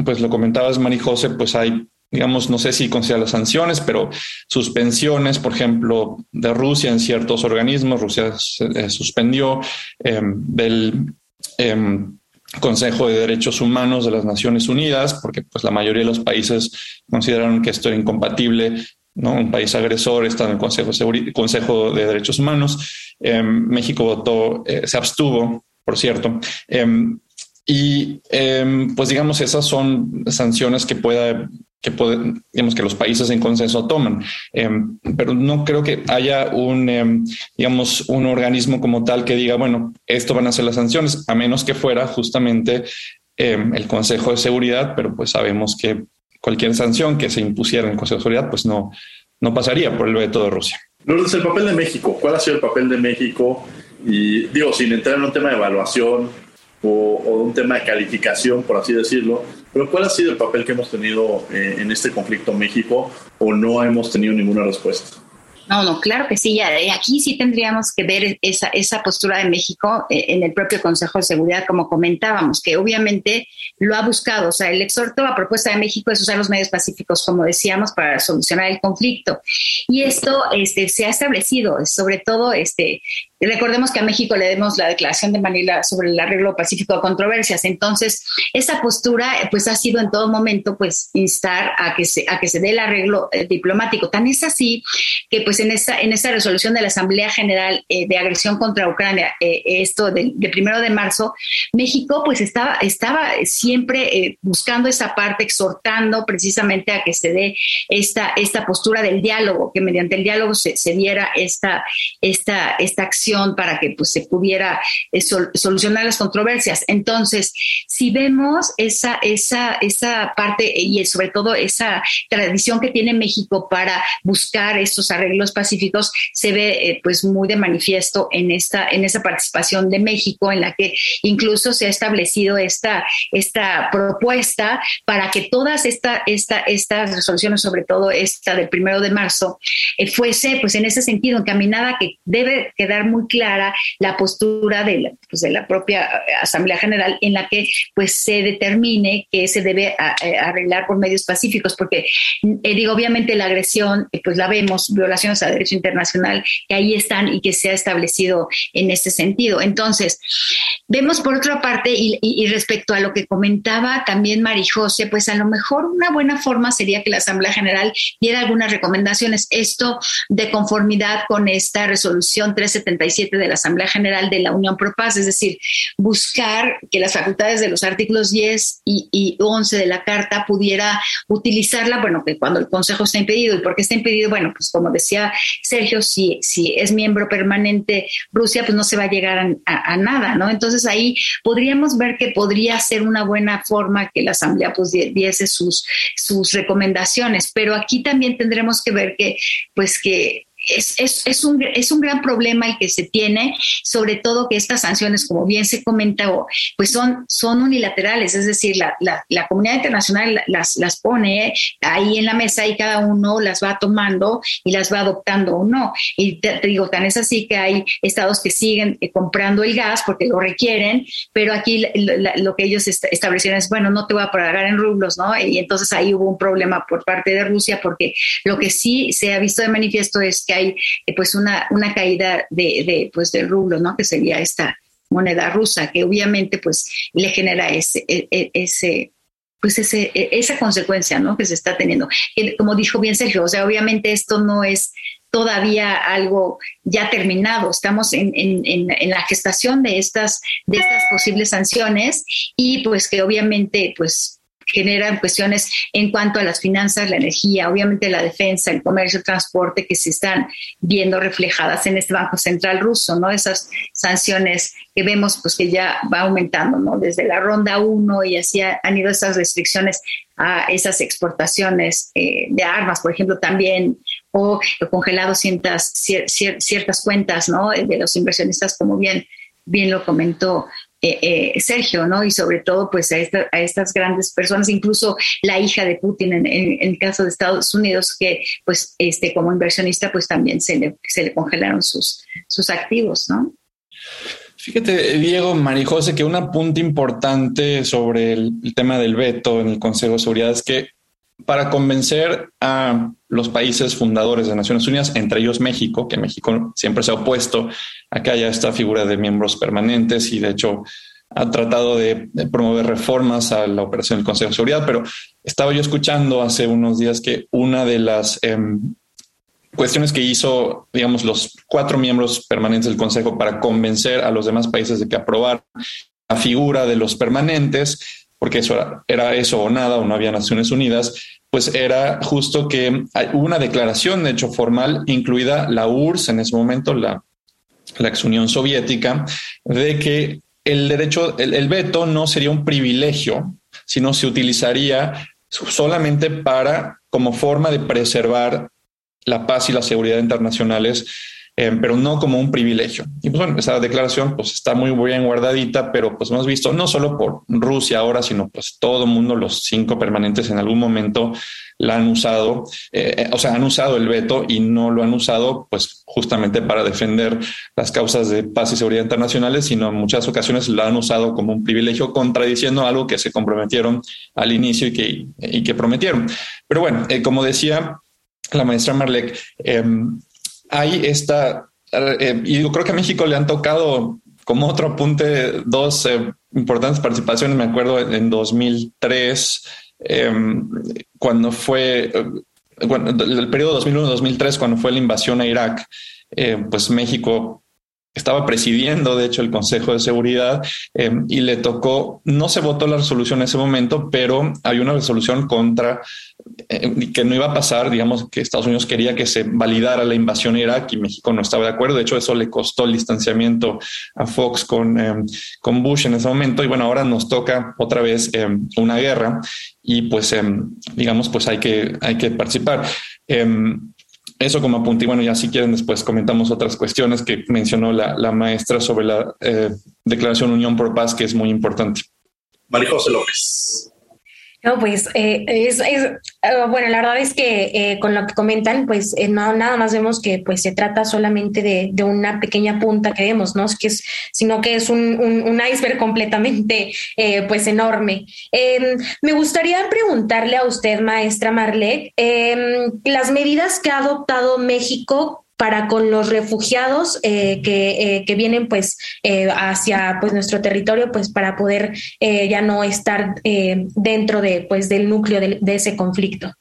pues lo comentabas, Marijose, pues hay digamos, no sé si considera las sanciones, pero suspensiones, por ejemplo, de Rusia en ciertos organismos. Rusia se, suspendió em, del em, Consejo de Derechos Humanos de las Naciones Unidas, porque pues, la mayoría de los países consideraron que esto era incompatible. ¿no? Un país agresor está en el Consejo de, Consejo de Derechos Humanos. Em, México votó, eh, se abstuvo, por cierto. y pues digamos, esas son sanciones que pueda que digamos que los países en consenso toman. Em, pero no creo que haya un, em, digamos, un organismo como tal que diga, bueno, esto van a ser las sanciones, a menos que fuera justamente em, el Consejo de Seguridad, pero pues sabemos que cualquier sanción que se impusiera en el Consejo de Seguridad, pues no, no pasaría por el veto de Rusia. Lourdes, el papel de México, ¿cuál ha sido el papel de México? Y digo, sin entrar en un tema de evaluación o, o un tema de calificación, por así decirlo, pero ¿cuál ha sido el papel que hemos tenido eh, en este conflicto México o no hemos tenido ninguna respuesta? No, no, claro que sí. Aquí sí tendríamos que ver esa, esa postura de México eh, en el propio Consejo de Seguridad, como comentábamos, que obviamente lo ha buscado. O sea, el exhorto a propuesta de México es usar los medios pacíficos, como decíamos, para solucionar el conflicto. Y esto este, se ha establecido, sobre todo este, Recordemos que a México le demos la declaración de Manila sobre el arreglo pacífico de controversias. Entonces, esa postura pues ha sido en todo momento pues instar a que se, a que se dé el arreglo eh, diplomático. Tan es así que pues en esa, en esa resolución de la Asamblea General eh, de agresión contra Ucrania, eh, esto de, primero de marzo, México pues estaba, estaba siempre buscando esa parte, exhortando precisamente a que se dé esta, esta postura del diálogo, que mediante el diálogo se, se diera esta, esta, esta acción para que pues, se pudiera eh, solucionar las controversias. Entonces, si vemos esa, esa, esa parte y sobre todo esa tradición que tiene México para buscar estos arreglos pacíficos, se ve eh, pues muy de manifiesto en esta, en esa participación de México, en la que incluso se ha establecido esta, esta propuesta para que todas esta, esta, estas resoluciones, sobre todo esta del primero de marzo, eh, fuese pues en ese sentido encaminada que debe quedar muy muy clara la postura de la, pues, de la propia eh, Asamblea General en la que pues se determine que se debe eh, arreglar por medios pacíficos, porque eh, digo, obviamente la agresión, pues la vemos, violaciones a derecho internacional, que ahí están y que se ha establecido en ese sentido. Entonces, vemos por otra parte, y, y respecto a lo que comentaba también Marijose, pues a lo mejor una buena forma sería que la Asamblea General diera algunas recomendaciones, esto de conformidad con esta resolución 370 de la Asamblea General de la Unión Pro Paz, es decir, buscar que las facultades de los artículos 10 y, 11 de la Carta pudiera utilizarla, bueno, que cuando el Consejo está impedido. ¿Y por qué está impedido? Bueno, pues como decía Sergio, si, si es miembro permanente Rusia, pues no se va a llegar a, nada, ¿no? Entonces ahí podríamos ver que podría ser una buena forma que la Asamblea pues diese sus, sus recomendaciones, pero aquí también tendremos que ver que, pues que es, es, es, un, es un gran problema el que se tiene, sobre todo que estas sanciones, como bien se comentó, pues son, son unilaterales, es decir, la, la, comunidad internacional las, las pone ahí en la mesa y cada uno las va tomando y las va adoptando o no. Y te, te digo, tan es así que hay estados que siguen eh, comprando el gas porque lo requieren, pero aquí lo que ellos establecieron es, bueno, no te voy a pagar en rublos, ¿no? Y entonces ahí hubo un problema por parte de Rusia porque lo que sí se ha visto de manifiesto es que hay eh, pues una, una caída de, de, pues del rublo, ¿no? Que sería esta moneda rusa, que obviamente pues le genera ese, e, e, ese pues ese, e, esa consecuencia ¿no? que se está teniendo. Como dijo bien Sergio, o sea, obviamente esto no es todavía algo ya terminado. Estamos en, en, en, la gestación de estas, de estas posibles sanciones y pues que obviamente pues generan cuestiones en cuanto a las finanzas, la energía, obviamente la defensa, el comercio, el transporte que se están viendo reflejadas en este Banco Central ruso, ¿no? Esas sanciones que vemos pues que ya va aumentando, ¿no? Desde la ronda 1 y así han ido esas restricciones a esas exportaciones eh, de armas, por ejemplo, también, o congelado ciertas, ciertas cuentas, ¿no? De los inversionistas, como bien, bien lo comentó eh, eh, Sergio, ¿no? Y sobre todo, pues a, estas grandes personas, incluso la hija de Putin en, el caso de Estados Unidos, que pues este como inversionista, pues también se le, congelaron sus, sus activos, ¿no? Fíjate, Diego Marijose, que un apunte importante sobre el, tema del veto en el Consejo de Seguridad es que para convencer a los países fundadores de Naciones Unidas, entre ellos México, que México siempre se ha opuesto a que haya esta figura de miembros permanentes y de hecho ha tratado de, promover reformas a la operación del Consejo de Seguridad, pero estaba yo escuchando hace unos días que una de las eh, cuestiones que hizo, digamos, los cuatro miembros permanentes del Consejo para convencer a los demás países de que aprobar la figura de los permanentes porque eso era, eso o nada, o no había Naciones Unidas, pues era justo que hubo una declaración, de hecho formal, incluida la URSS en ese momento, la, la ex Unión Soviética, de que el derecho, el veto no sería un privilegio, sino se utilizaría solamente para, como forma de preservar la paz y la seguridad internacionales eh, pero no como un privilegio. Y pues bueno, esa declaración pues está muy bien guardadita, pero pues hemos visto no solo por Rusia ahora, sino pues todo el mundo, los cinco permanentes en algún momento la han usado, eh, o sea, han usado el veto y no lo han usado pues justamente para defender las causas de paz y seguridad internacionales, sino en muchas ocasiones lo han usado como un privilegio, contradiciendo algo que se comprometieron al inicio y que, y que prometieron. Pero bueno, eh, como decía la maestra Marlek, eh, hay esta, eh, y yo creo que a México le han tocado como otro apunte dos eh, importantes participaciones, me acuerdo en 2003, eh, cuando fue, bueno, el periodo 2001-2003, cuando fue la invasión a Irak, eh, pues México estaba presidiendo, de hecho, el Consejo de Seguridad eh, y le tocó, no se votó la resolución en ese momento, pero hay una resolución contra eh, que no iba a pasar, digamos, que Estados Unidos quería que se validara la invasión a Irak y México no estaba de acuerdo. De hecho, eso le costó el distanciamiento a Fox con, eh, con Bush en ese momento. Y bueno, ahora nos toca otra vez eh, una guerra y pues, digamos, pues hay que, hay que participar. Eso como apunte, y bueno, ya si quieren después comentamos otras cuestiones que mencionó la, la maestra sobre la eh, Declaración Unión por Paz, que es muy importante. María José López. No, pues eh, es, uh, bueno, la verdad es que eh, con lo que comentan, pues eh, no, nada más vemos que pues se trata solamente de, de, una pequeña punta que vemos, ¿no? Es que es, sino que es un, un, iceberg completamente eh, pues enorme. Em, me gustaría preguntarle a usted, maestra Marlek, em, las medidas que ha adoptado México para con los refugiados eh, que, eh, que, vienen pues eh, hacia pues nuestro territorio pues para poder eh, ya no estar eh, dentro de pues del núcleo de, de ese conflicto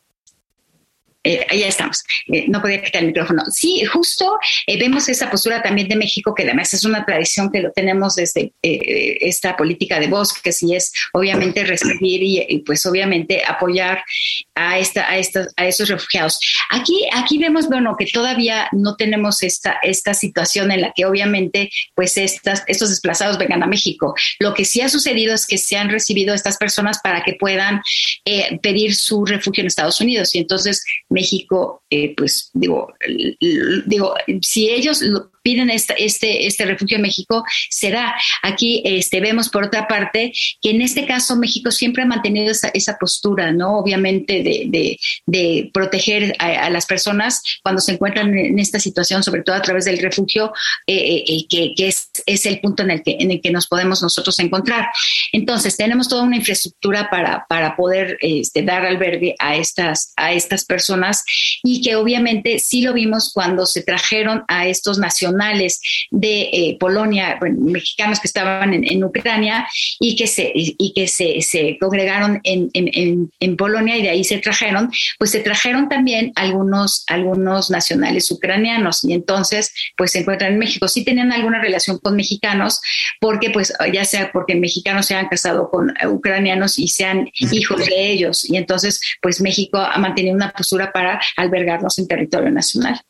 eh, estamos, eh, no podía quitar el micrófono. Sí, justo eh, vemos esa postura también de México, que además es una tradición que lo tenemos desde eh, esta política de bosques y es obviamente recibir y, pues obviamente apoyar a, esta, a, esta, a esos refugiados. Aquí, aquí vemos, bueno, que todavía no tenemos esta, esta situación en la que obviamente pues estas, estos desplazados vengan a México. Lo que sí ha sucedido es que se han recibido estas personas para que puedan pedir su refugio en Estados Unidos y entonces México, eh, pues digo, digo, si ellos piden este, este refugio en México, se da. Aquí este, vemos, por otra parte, que en este caso México siempre ha mantenido esa, esa postura, ¿no? Obviamente de, de, proteger a, las personas cuando se encuentran en esta situación, sobre todo a través del refugio, eh, eh, eh, que, es, es, el punto en el, que, en el que nos podemos nosotros encontrar. Entonces, tenemos toda una infraestructura para, para poder este, dar albergue a estas, a estas personas y que obviamente sí lo vimos cuando se trajeron a estos nacionales de eh, Polonia, mexicanos que estaban en, Ucrania y que se, y que se, se congregaron en, en, en, Polonia y de ahí se trajeron, pues se trajeron también algunos, algunos nacionales ucranianos y entonces pues se encuentran en México. Sí tenían alguna relación con mexicanos porque pues ya sea porque mexicanos se han casado con ucranianos y sean hijos de ellos y entonces pues México ha mantenido una postura para albergarlos en territorio nacional.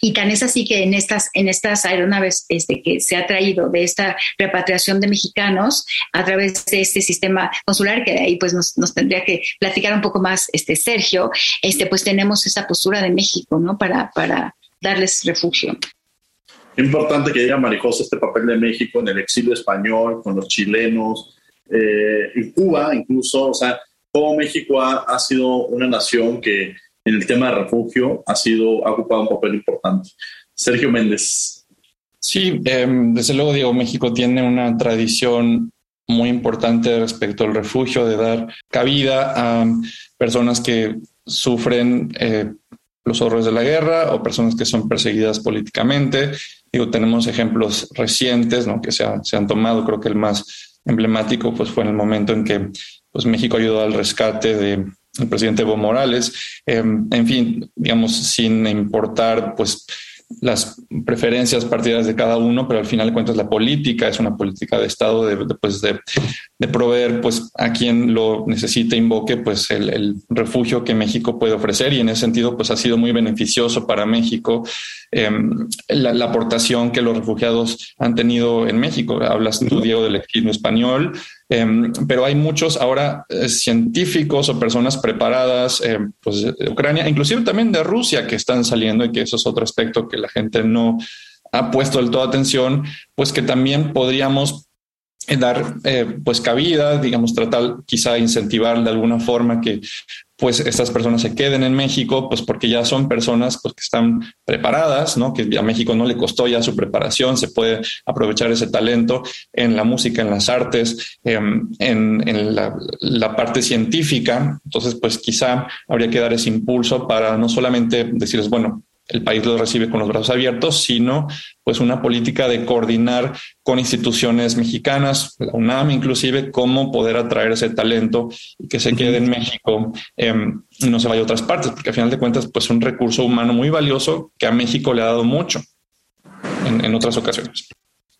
Y tan es así que en estas, en estas aeronaves este, que se ha traído de esta repatriación de mexicanos a través de este sistema consular, que de ahí pues nos, tendría que platicar un poco más este Sergio, este, pues tenemos esa postura de México, ¿no? Para, para darles refugio. Importante que diga Marijosa este papel de México en el exilio español, con los chilenos, eh, en Cuba incluso, o sea, todo México ha sido una nación que en el tema de refugio ha sido ha ocupado un papel importante. Sergio Méndez. Sí, em, desde luego, Diego, México tiene una tradición muy importante respecto al refugio, de dar cabida a personas que sufren eh, los horrores de la guerra o personas que son perseguidas políticamente. Digo, tenemos ejemplos recientes ¿no? que se, se, han tomado. Creo que el más emblemático pues, fue en el momento en que pues, México ayudó al rescate de el presidente Evo Morales, em, en fin, digamos, sin importar pues las preferencias partidarias de cada uno, pero al final de cuentas la política es una política de Estado de, de, pues de, de proveer pues a quien lo necesite, invoque pues el, el, refugio que México puede ofrecer. Y en ese sentido pues ha sido muy beneficioso para México eh, la, la, aportación que los refugiados han tenido en México. Hablas tú, Diego, del exilio español, eh, pero hay muchos ahora eh, científicos o personas preparadas eh, pues, de Ucrania, inclusive también de Rusia, que están saliendo y que eso es otro aspecto que la gente no ha puesto del todo atención, pues que también podríamos eh, dar eh, pues cabida, digamos, tratar quizá incentivar de alguna forma que pues estas personas se queden en México, pues porque ya son personas pues, que están preparadas, ¿no? Que a México no le costó ya su preparación, se puede aprovechar ese talento en la música, en las artes, en, en la, la, parte científica. Entonces, pues quizá habría que dar ese impulso para no solamente decirles, bueno, el país lo recibe con los brazos abiertos, sino pues una política de coordinar con instituciones mexicanas, la UNAM inclusive, cómo poder atraer ese talento y que se quede en México eh, y no se vaya a otras partes, porque al final de cuentas pues es un recurso humano muy valioso que a México le ha dado mucho en, en otras ocasiones.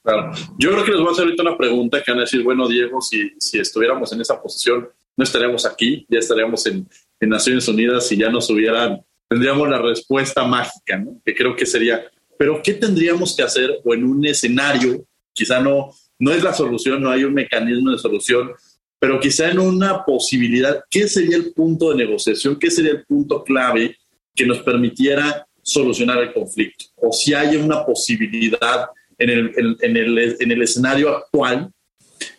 Claro. Yo creo que les voy a hacer ahorita una pregunta que van a decir, bueno, Diego, si, si estuviéramos en esa posición, no estaríamos aquí, ya estaríamos en, en Naciones Unidas y ya nos hubieran tendríamos la respuesta mágica, ¿no? que creo que sería, pero ¿qué tendríamos que hacer o en un escenario, quizá no, no es la solución, no hay un mecanismo de solución, pero quizá en una posibilidad, ¿qué sería el punto de negociación? ¿Qué sería el punto clave que nos permitiera solucionar el conflicto? O si hay una posibilidad en el, en el, en el escenario actual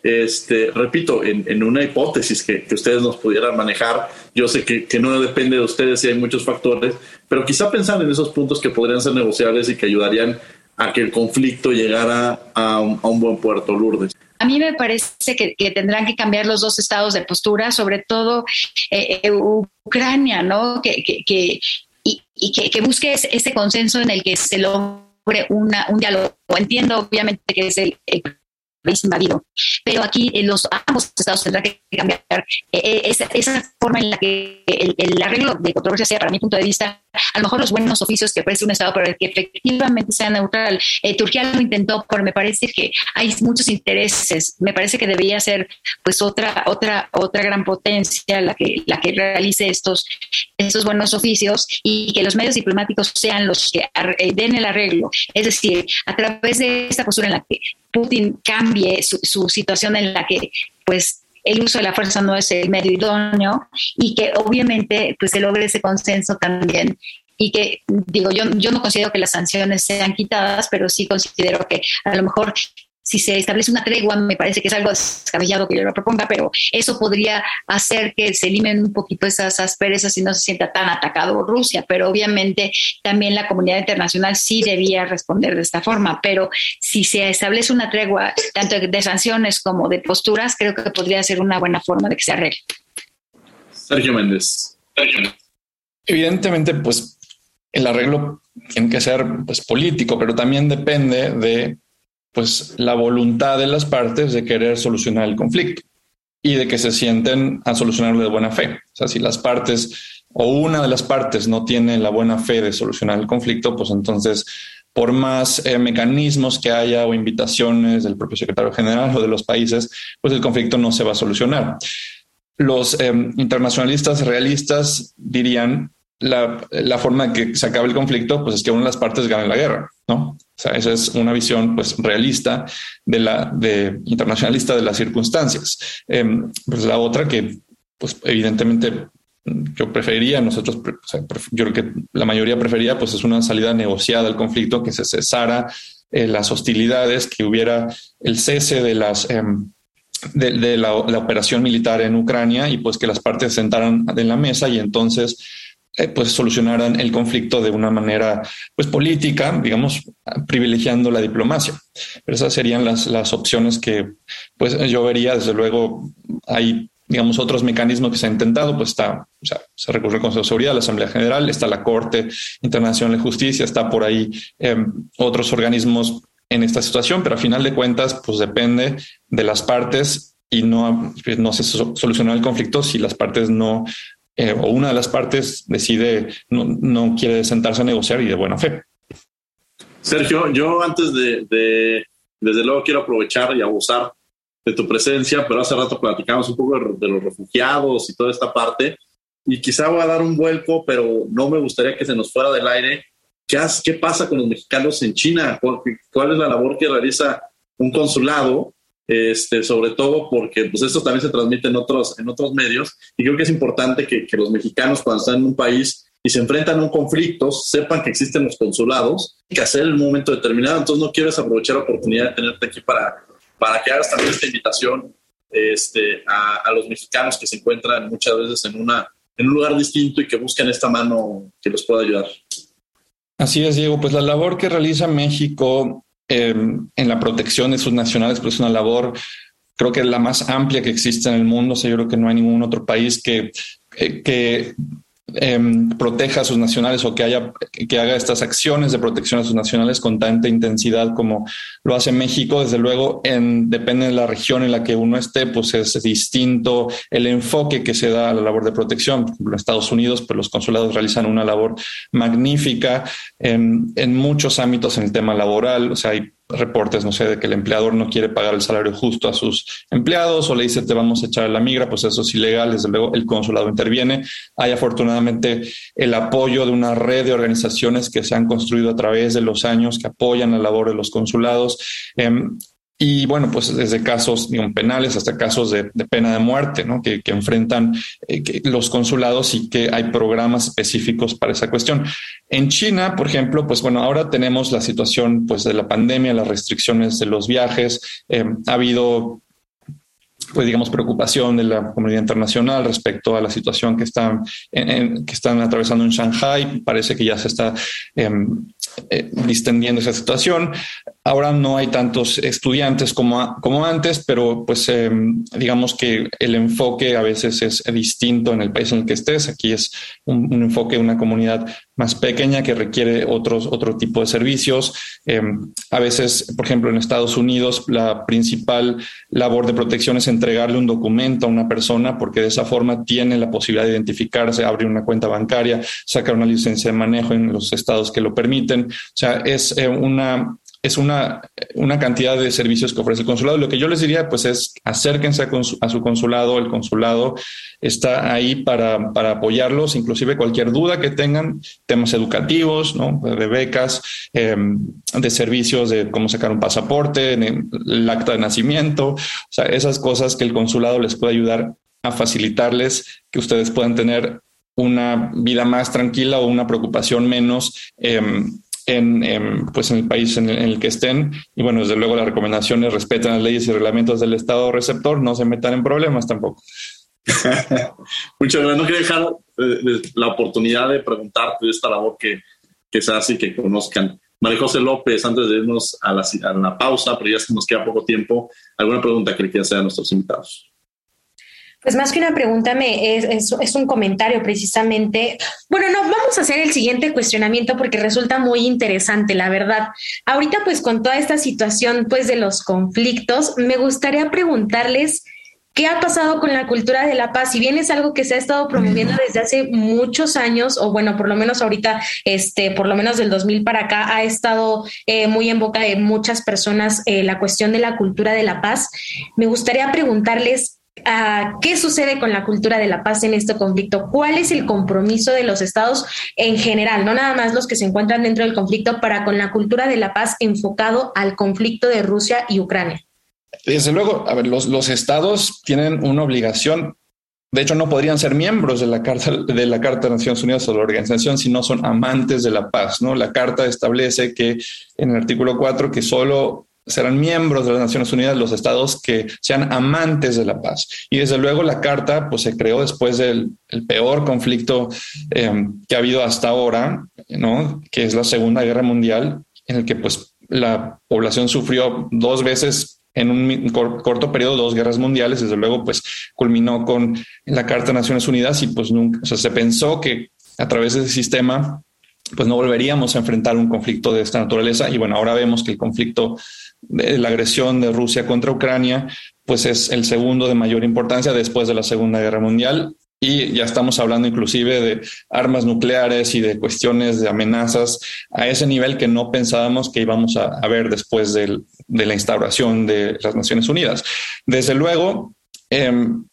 este, repito, en, una hipótesis que, que, ustedes nos pudieran manejar, yo sé que, que, no depende de ustedes y hay muchos factores, pero quizá pensar en esos puntos que podrían ser negociables y que ayudarían a que el conflicto llegara a un, buen puerto, Lourdes. A mí me parece que, tendrán que cambiar los dos estados de postura, sobre todo eh, eh Ucrania, ¿no? Que, que y, que, busque ese, consenso en el que se logre una, un diálogo. Entiendo, obviamente, que es el país invadido. Pero aquí eh, los ambos estados tendrán que cambiar eh, eh, esa, esa, forma en la que el, el, arreglo de controversia sea, para mi punto de vista, a lo mejor los buenos oficios que ofrece un estado, pero que efectivamente sea neutral. Eh, Turquía lo intentó, pero me parece que hay muchos intereses. Me parece que debería ser, pues, otra, otra, otra gran potencia la que, la que realice estos, estos buenos oficios y que los medios diplomáticos sean los que den el arreglo. Es decir, a través de esta postura en la que Putin cambie su situación en la que pues el uso de la fuerza no es el medio idóneo y que obviamente pues se logre ese consenso también. Y que digo yo yo no considero que las sanciones sean quitadas pero sí considero que a lo mejor si se establece una tregua, me parece que es algo descabellado que yo lo proponga, pero eso podría hacer que se eliminen un poquito esas asperezas y no se sienta tan atacado Rusia. Pero obviamente también la comunidad internacional sí debía responder de esta forma. Pero si se establece una tregua, tanto de sanciones como de posturas, creo que podría ser una buena forma de que se arregle. Sergio Méndez. Evidentemente, pues el arreglo tiene que ser pues, político, pero también depende de pues la voluntad de las partes de querer solucionar el conflicto y de que se sienten a solucionarlo de buena fe. O sea, si las partes o una de las partes no tiene la buena fe de solucionar el conflicto, pues entonces, por más eh, mecanismos que haya o invitaciones del propio secretario general o de los países, pues el conflicto no se va a solucionar. Los eh, internacionalistas realistas dirían la, la, forma en que se acabe el conflicto, pues es que una de las partes gane la guerra, ¿no? Esa es una visión pues realista de la de internacionalista de las circunstancias. Em, pues la otra que pues evidentemente yo preferiría, nosotros, yo creo que la mayoría prefería, pues es una salida negociada al conflicto, que se cesara eh, las hostilidades, que hubiera el cese de las em, de, la, la, operación militar en Ucrania y pues que las partes se sentaran en la mesa y entonces eh, pues solucionaran el conflicto de una manera pues política, digamos, privilegiando la diplomacia. Pero esas serían las, las opciones que pues yo vería. Desde luego hay digamos, otros mecanismos que se han intentado, pues está, o sea, se recurre al Consejo de Seguridad, la Asamblea General, está la Corte Internacional de Justicia, está por ahí em, otros organismos en esta situación, pero a final de cuentas, pues depende de las partes y no, no se soluciona el conflicto si las partes no eh, o una de las partes decide, no, no, quiere sentarse a negociar y de buena fe. Sergio, yo antes de, de, desde luego quiero aprovechar y abusar de tu presencia, pero hace rato platicamos un poco de, los refugiados y toda esta parte, y quizá voy a dar un vuelco, pero no me gustaría que se nos fuera del aire. ¿Qué, qué pasa con los mexicanos en China? ¿Cuál, ¿Cuál es la labor que realiza un consulado este, sobre todo porque pues esto también se transmite en otros, en otros medios y creo que es importante que, que los mexicanos cuando están en un país y se enfrentan a un conflicto sepan que existen los consulados que hacer en un momento determinado. Entonces no quiero aprovechar la oportunidad de tenerte aquí para, para que hagas también esta invitación este, a, a, los mexicanos que se encuentran muchas veces en, una, en un lugar distinto y que buscan esta mano que los pueda ayudar. Así es, Diego. Pues la labor que realiza México En la protección de sus nacionales, pues es una labor creo que es la más amplia que existe en el mundo. O yo creo que no hay ningún otro país que, eh, que Em, proteja a sus nacionales o que haya que haga estas acciones de protección a sus nacionales con tanta intensidad como lo hace México. Desde luego, en, depende de la región en la que uno esté, pues es distinto el enfoque que se da a la labor de protección. En Estados Unidos, pues los consulados realizan una labor magnífica en, en muchos ámbitos en el tema laboral. O sea, hay reportes, no sé, de que el empleador no quiere pagar el salario justo a sus empleados o le dice te vamos a echar a la migra, pues eso es ilegal, desde luego el consulado interviene. Hay afortunadamente el apoyo de una red de organizaciones que se han construido a través de los años que apoyan la labor de los consulados. Em, y bueno, pues desde casos penales hasta casos de, pena de muerte, ¿no? que, enfrentan eh, los consulados y que hay programas específicos para esa cuestión. En China, por ejemplo, pues bueno, ahora tenemos la situación pues de la pandemia, las restricciones de los viajes. Eh, ha habido pues digamos preocupación de la comunidad internacional respecto a la situación que están que están atravesando en Shanghai parece que ya se está em, eh, distendiendo esa situación. Ahora no hay tantos estudiantes como, como antes, pero pues em, digamos que el enfoque a veces es distinto en el país en el que estés. Aquí es un, enfoque de una comunidad más pequeña que requiere otros, otro tipo de servicios. Em, a veces, por ejemplo, en Estados Unidos, la principal labor de protección es entregarle un documento a una persona porque de esa forma tiene la posibilidad de identificarse, abrir una cuenta bancaria, sacar una licencia de manejo en los estados que lo permiten. O sea, es eh, una es una, una cantidad de servicios que ofrece el consulado. Lo que yo les diría, pues, es acérquense a, su consulado. El consulado está ahí para, para, apoyarlos, inclusive cualquier duda que tengan, temas educativos, ¿no? de becas, em, de servicios de cómo sacar un pasaporte, el acta de nacimiento, o sea, esas cosas que el consulado les puede ayudar a facilitarles que ustedes puedan tener una vida más tranquila o una preocupación menos em, en, pues en el país en el, que estén. Y bueno, desde luego las recomendaciones respeten las leyes y reglamentos del Estado receptor, no se metan en problemas tampoco. Muchas gracias. No quiero dejar eh, la oportunidad de preguntarte de esta labor que, que se hace y que conozcan. María José López, antes de irnos a la, a la pausa, pero ya se nos queda poco tiempo, ¿alguna pregunta que le quieras hacer a nuestros invitados? Pues más que una pregunta, me, es, es, un comentario precisamente. Bueno, no, vamos a hacer el siguiente cuestionamiento porque resulta muy interesante, la verdad. Ahorita, pues con toda esta situación, pues de los conflictos, me gustaría preguntarles qué ha pasado con la cultura de la paz. Si bien es algo que se ha estado promoviendo desde hace muchos años, o bueno, por lo menos ahorita, este, por lo menos del 2000 para acá, ha estado eh, muy en boca de muchas personas eh, la cuestión de la cultura de la paz. Me gustaría preguntarles ¿Qué sucede con la cultura de la paz en este conflicto? ¿Cuál es el compromiso de los estados en general, no nada más los que se encuentran dentro del conflicto, para con la cultura de la paz enfocado al conflicto de Rusia y Ucrania? Desde luego, a ver, los, estados tienen una obligación de hecho, no podrían ser miembros de la Carta de la Carta de Naciones Unidas o la organización si no son amantes de la paz. ¿no? La Carta establece que en el artículo 4 que solo serán miembros de las Naciones Unidas los estados que sean amantes de la paz. Y desde luego la carta pues, se creó después del peor conflicto eh, que ha habido hasta ahora, ¿no? que es la Segunda Guerra Mundial, en el que pues, la población sufrió dos veces en un corto periodo dos guerras mundiales, desde luego pues culminó con la Carta de Naciones Unidas y pues nunca, se pensó que a través de ese sistema pues no volveríamos a enfrentar un conflicto de esta naturaleza y bueno, ahora vemos que el conflicto la agresión de Rusia contra Ucrania, pues es el segundo de mayor importancia después de la Segunda Guerra Mundial. Y ya estamos hablando inclusive de armas nucleares y de cuestiones de amenazas a ese nivel que no pensábamos que íbamos a, ver después de la instauración de las Naciones Unidas. Desde luego, em,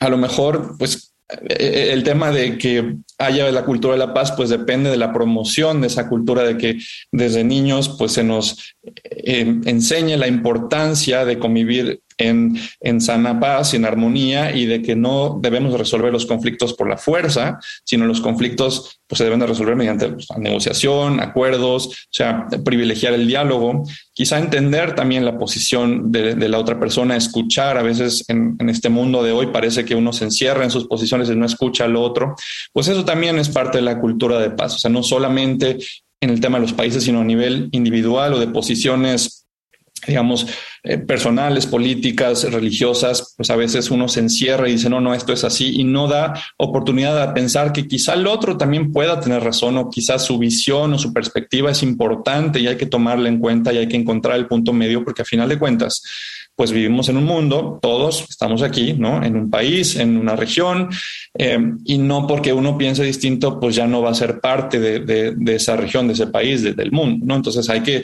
a lo mejor, pues eh, el tema de que haya la cultura de la paz, pues depende de la promoción de esa cultura, de que desde niños pues se nos eh, enseñe la importancia de convivir en, en, sana paz y en armonía y de que no debemos resolver los conflictos por la fuerza, sino los conflictos pues, se deben de resolver mediante pues, negociación, acuerdos, o sea, privilegiar el diálogo, quizá entender también la posición de, la otra persona, escuchar, a veces en, en, este mundo de hoy parece que uno se encierra en sus posiciones y no escucha al otro, pues eso también es parte de la cultura de paz, o sea, no solamente en el tema de los países, sino a nivel individual o de posiciones digamos, eh, personales, políticas, religiosas, pues a veces uno se encierra y dice, no, no, esto es así, y no da oportunidad a pensar que quizá el otro también pueda tener razón o quizá su visión o su perspectiva es importante y hay que tomarla en cuenta y hay que encontrar el punto medio, porque a final de cuentas, pues vivimos en un mundo, todos estamos aquí, ¿no? En un país, en una región, eh, y no porque uno piense distinto, pues ya no va a ser parte de, de, esa región, de ese país, del mundo, ¿no? Entonces hay que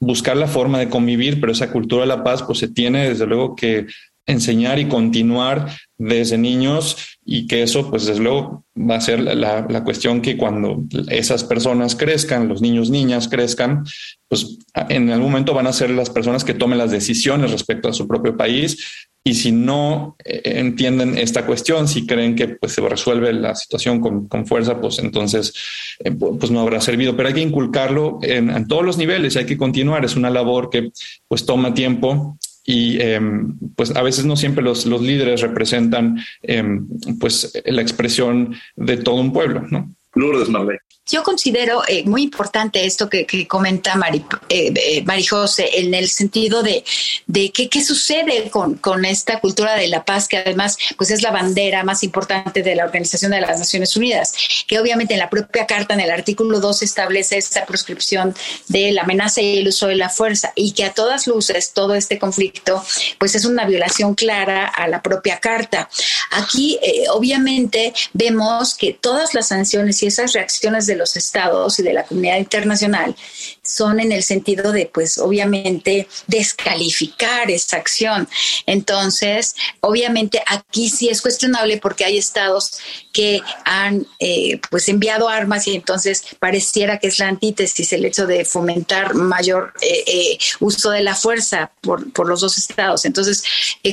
buscar la forma de convivir, pero esa cultura de la paz pues se tiene desde luego que enseñar y continuar desde niños y que eso pues desde luego va a ser la, la, cuestión que cuando esas personas crezcan, los niños, niñas crezcan, pues en algún momento van a ser las personas que tomen las decisiones respecto a su propio país y si no eh, entienden esta cuestión, si creen que pues, se resuelve la situación con, con fuerza, pues entonces eh, pues no habrá servido. Pero hay que inculcarlo en, en, todos los niveles, hay que continuar. Es una labor que pues toma tiempo y em, pues a veces no siempre los, los líderes representan em, pues la expresión de todo un pueblo, ¿no? Lourdes Marley. Yo considero eh, muy importante esto que, comenta Mari, eh, eh, José en el sentido de, de qué, qué sucede con, con, esta cultura de la paz, que además pues es la bandera más importante de la Organización de las Naciones Unidas, que obviamente en la propia carta, en el artículo 2, establece esta proscripción de la amenaza y el uso de la fuerza, y que a todas luces todo este conflicto pues es una violación clara a la propia carta. Aquí obviamente vemos que todas las sanciones y esas reacciones de los estados y de la comunidad internacional son en el sentido de, pues, obviamente, descalificar esa acción. Entonces, obviamente, aquí sí es cuestionable porque hay estados que han, eh, pues, enviado armas y entonces pareciera que es la antítesis el hecho de fomentar mayor eh, eh, uso de la fuerza por, por los dos estados. Entonces,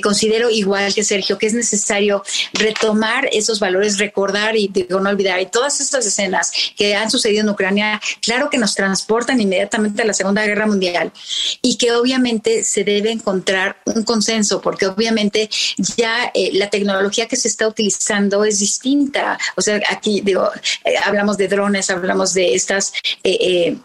considero igual que Sergio que es necesario retomar esos valores, recordar y digo, no olvidar. Y todas estas escenas que han sucedido en Ucrania, claro que nos transportan inmediatamente a la Segunda Guerra Mundial y que obviamente se debe encontrar un consenso, porque obviamente ya eh, la tecnología que se está utilizando es distinta. O sea, aquí digo, eh, hablamos de drones, hablamos de estas eh,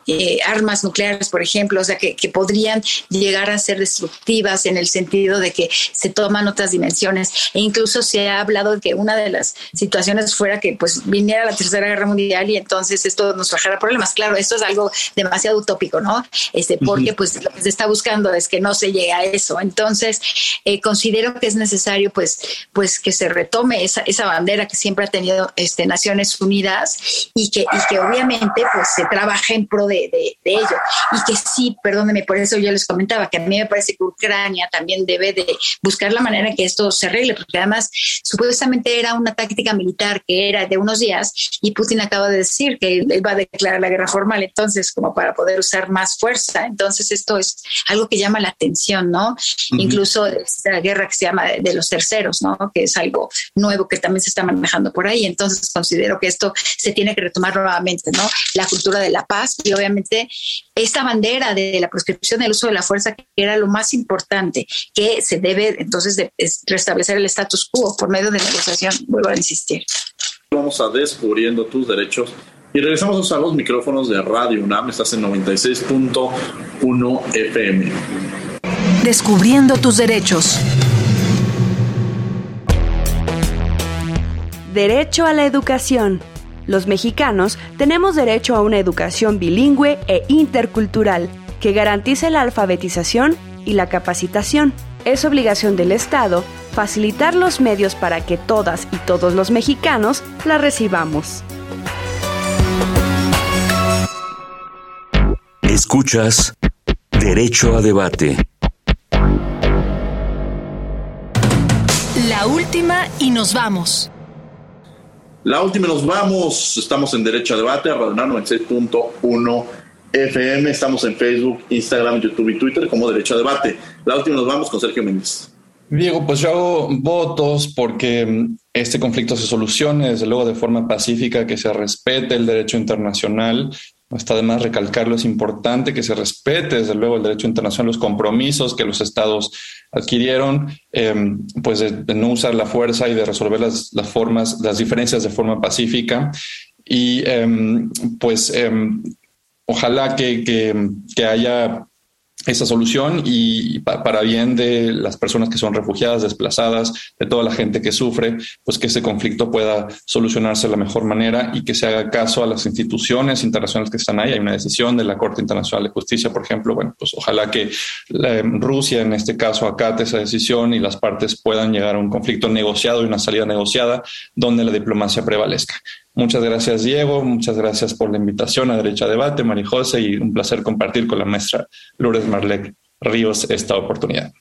armas nucleares, por ejemplo, o sea, que, que podrían llegar a ser destructivas en el sentido de que se toman otras dimensiones e incluso se ha hablado de que una de las situaciones fuera que pues viniera la tercera guerra mundial y entonces esto nos trajera problemas. Claro, esto es algo demasiado utópico, ¿no? Este, porque pues lo que se está buscando es que no se llegue a eso. Entonces, eh, considero que es necesario pues, pues que se retome esa, esa bandera que siempre ha tenido este, Naciones Unidas y que, y que obviamente pues se trabaje en pro de, de, de ello. Y que sí, perdónenme, por eso yo les comentaba que a mí me parece que Ucrania también debe de buscar la manera en que esto se arregle, porque además supuestamente era una táctica militar que era de unos días y Putin acaba de decir que él va a declarar la guerra formal, entonces como para poder usar más fuerza. Entonces esto es algo que llama la atención, ¿no? Incluso esta guerra que se llama de los terceros, ¿no? Que es algo nuevo que también se está manejando por ahí. Entonces considero que esto se tiene que retomar nuevamente, ¿no? La cultura de la paz y obviamente esta bandera de la proscripción del uso de la fuerza que era lo más importante, que se debe entonces de restablecer el status quo por medio de negociación, vuelvo a insistir. Vamos a Descubriendo tus derechos y regresamos a los micrófonos de Radio UNAM, estás en 96.1 FM. Descubriendo tus derechos. Derecho a la educación. Los mexicanos tenemos derecho a una educación bilingüe e intercultural que garantice la alfabetización y la capacitación. Es obligación del Estado facilitar los medios para que todas y todos los mexicanos la recibamos. Escuchas Derecho a Debate. La última y nos vamos. La última y nos vamos. Estamos en Derecho a Debate, a Radio 96.1 FM. Estamos en Facebook, Instagram, YouTube y Twitter como Derecho a Debate. La última y nos vamos con Sergio Méndez. Diego, pues yo hago votos porque mm, este conflicto se solucione, desde luego, de forma pacífica, que se respete el derecho internacional. Está de más recalcarlo, es importante que se respete, desde luego, el derecho internacional, los compromisos que los estados adquirieron, em, pues de, no usar la fuerza y de resolver las, las formas, las diferencias de forma pacífica. Y em, pues em, ojalá que, que, que haya esa solución y para bien de las personas que son refugiadas, desplazadas, de toda la gente que sufre, pues que ese conflicto pueda solucionarse de la mejor manera y que se haga caso a las instituciones internacionales que están ahí. Hay una decisión de la Corte Internacional de Justicia, por ejemplo. Bueno, pues ojalá que Rusia, en este caso, acate esa decisión y las partes puedan llegar a un conflicto negociado y una salida negociada donde la diplomacia prevalezca. Muchas gracias, Diego. Muchas gracias por la invitación a Derecha Debate, Marijose, y un placer compartir con la maestra Lourdes Marlec Ríos esta oportunidad.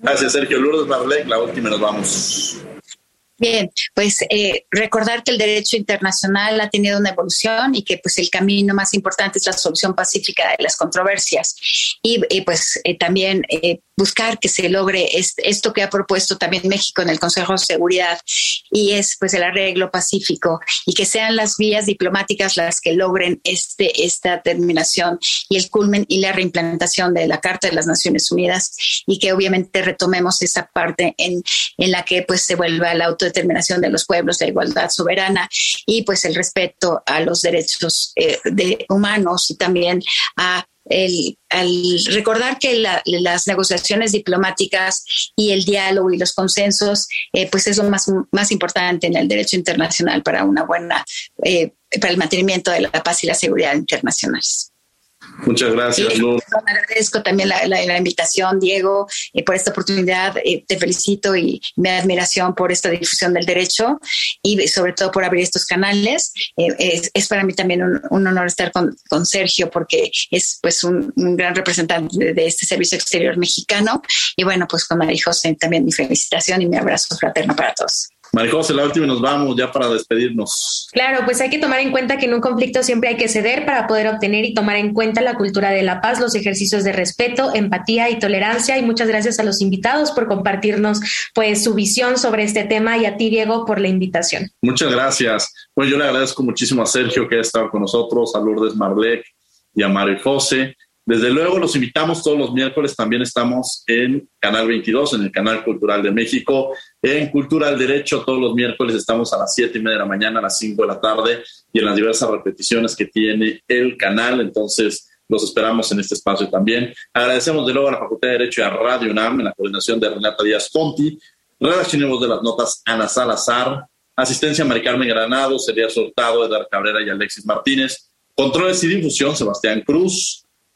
Gracias, Sergio. Lourdes Marlec, la última nos vamos. Bien, pues eh, recordar que el derecho internacional ha tenido una evolución y que pues el camino más importante es la solución pacífica de las controversias. Y, pues eh, también eh, buscar que se logre esto que ha propuesto también México en el Consejo de Seguridad y es pues el arreglo pacífico y que sean las vías diplomáticas las que logren este esta terminación y el culmen y la reimplementación de la Carta de las Naciones Unidas y que obviamente retomemos esa parte en, en la que pues se vuelva la auto determinación de los pueblos, la igualdad soberana y pues el respeto a los derechos eh, de humanos y también a el, al recordar que las negociaciones diplomáticas y el diálogo y los consensos, eh, pues es lo más, más importante en el derecho internacional para una buena, eh, para el mantenimiento de la paz y la seguridad internacionales. Muchas gracias, Luz. Agradezco también la, invitación, Diego, eh, por esta oportunidad. Eh, te felicito y mi admiración por esta difusión del derecho y sobre todo por abrir estos canales. Eh, es, para mí también un, honor estar con, Sergio porque es pues un, gran representante de, este servicio exterior mexicano. Y bueno, pues con María José también mi felicitación y mi abrazo fraterno para todos. Marijose, la última y nos vamos ya para despedirnos. Claro, pues hay que tomar en cuenta que en un conflicto siempre hay que ceder para poder obtener y tomar en cuenta la cultura de la paz, los ejercicios de respeto, empatía y tolerancia. Y muchas gracias a los invitados por compartirnos pues su visión sobre este tema y a ti, Diego, por la invitación. Muchas gracias. Pues yo le agradezco muchísimo a Sergio que ha estado con nosotros, a Lourdes Marlec y a Mario José. Desde luego los invitamos todos los miércoles, también estamos en Canal 22, en el Canal Cultural de México, en Cultura al Derecho, todos los miércoles estamos a las 7 y media de la mañana, a las 5 de la tarde y en las diversas repeticiones que tiene el canal, entonces los esperamos en este espacio también. Agradecemos de luego a la Facultad de Derecho y a Radio UNAM en la coordinación de Renata Díaz Conti, redacción de las notas Ana Salazar, asistencia Mari Carmen Granado, Sería Soltado, Edgar Cabrera y Alexis Martínez, controles y difusión Sebastián Cruz,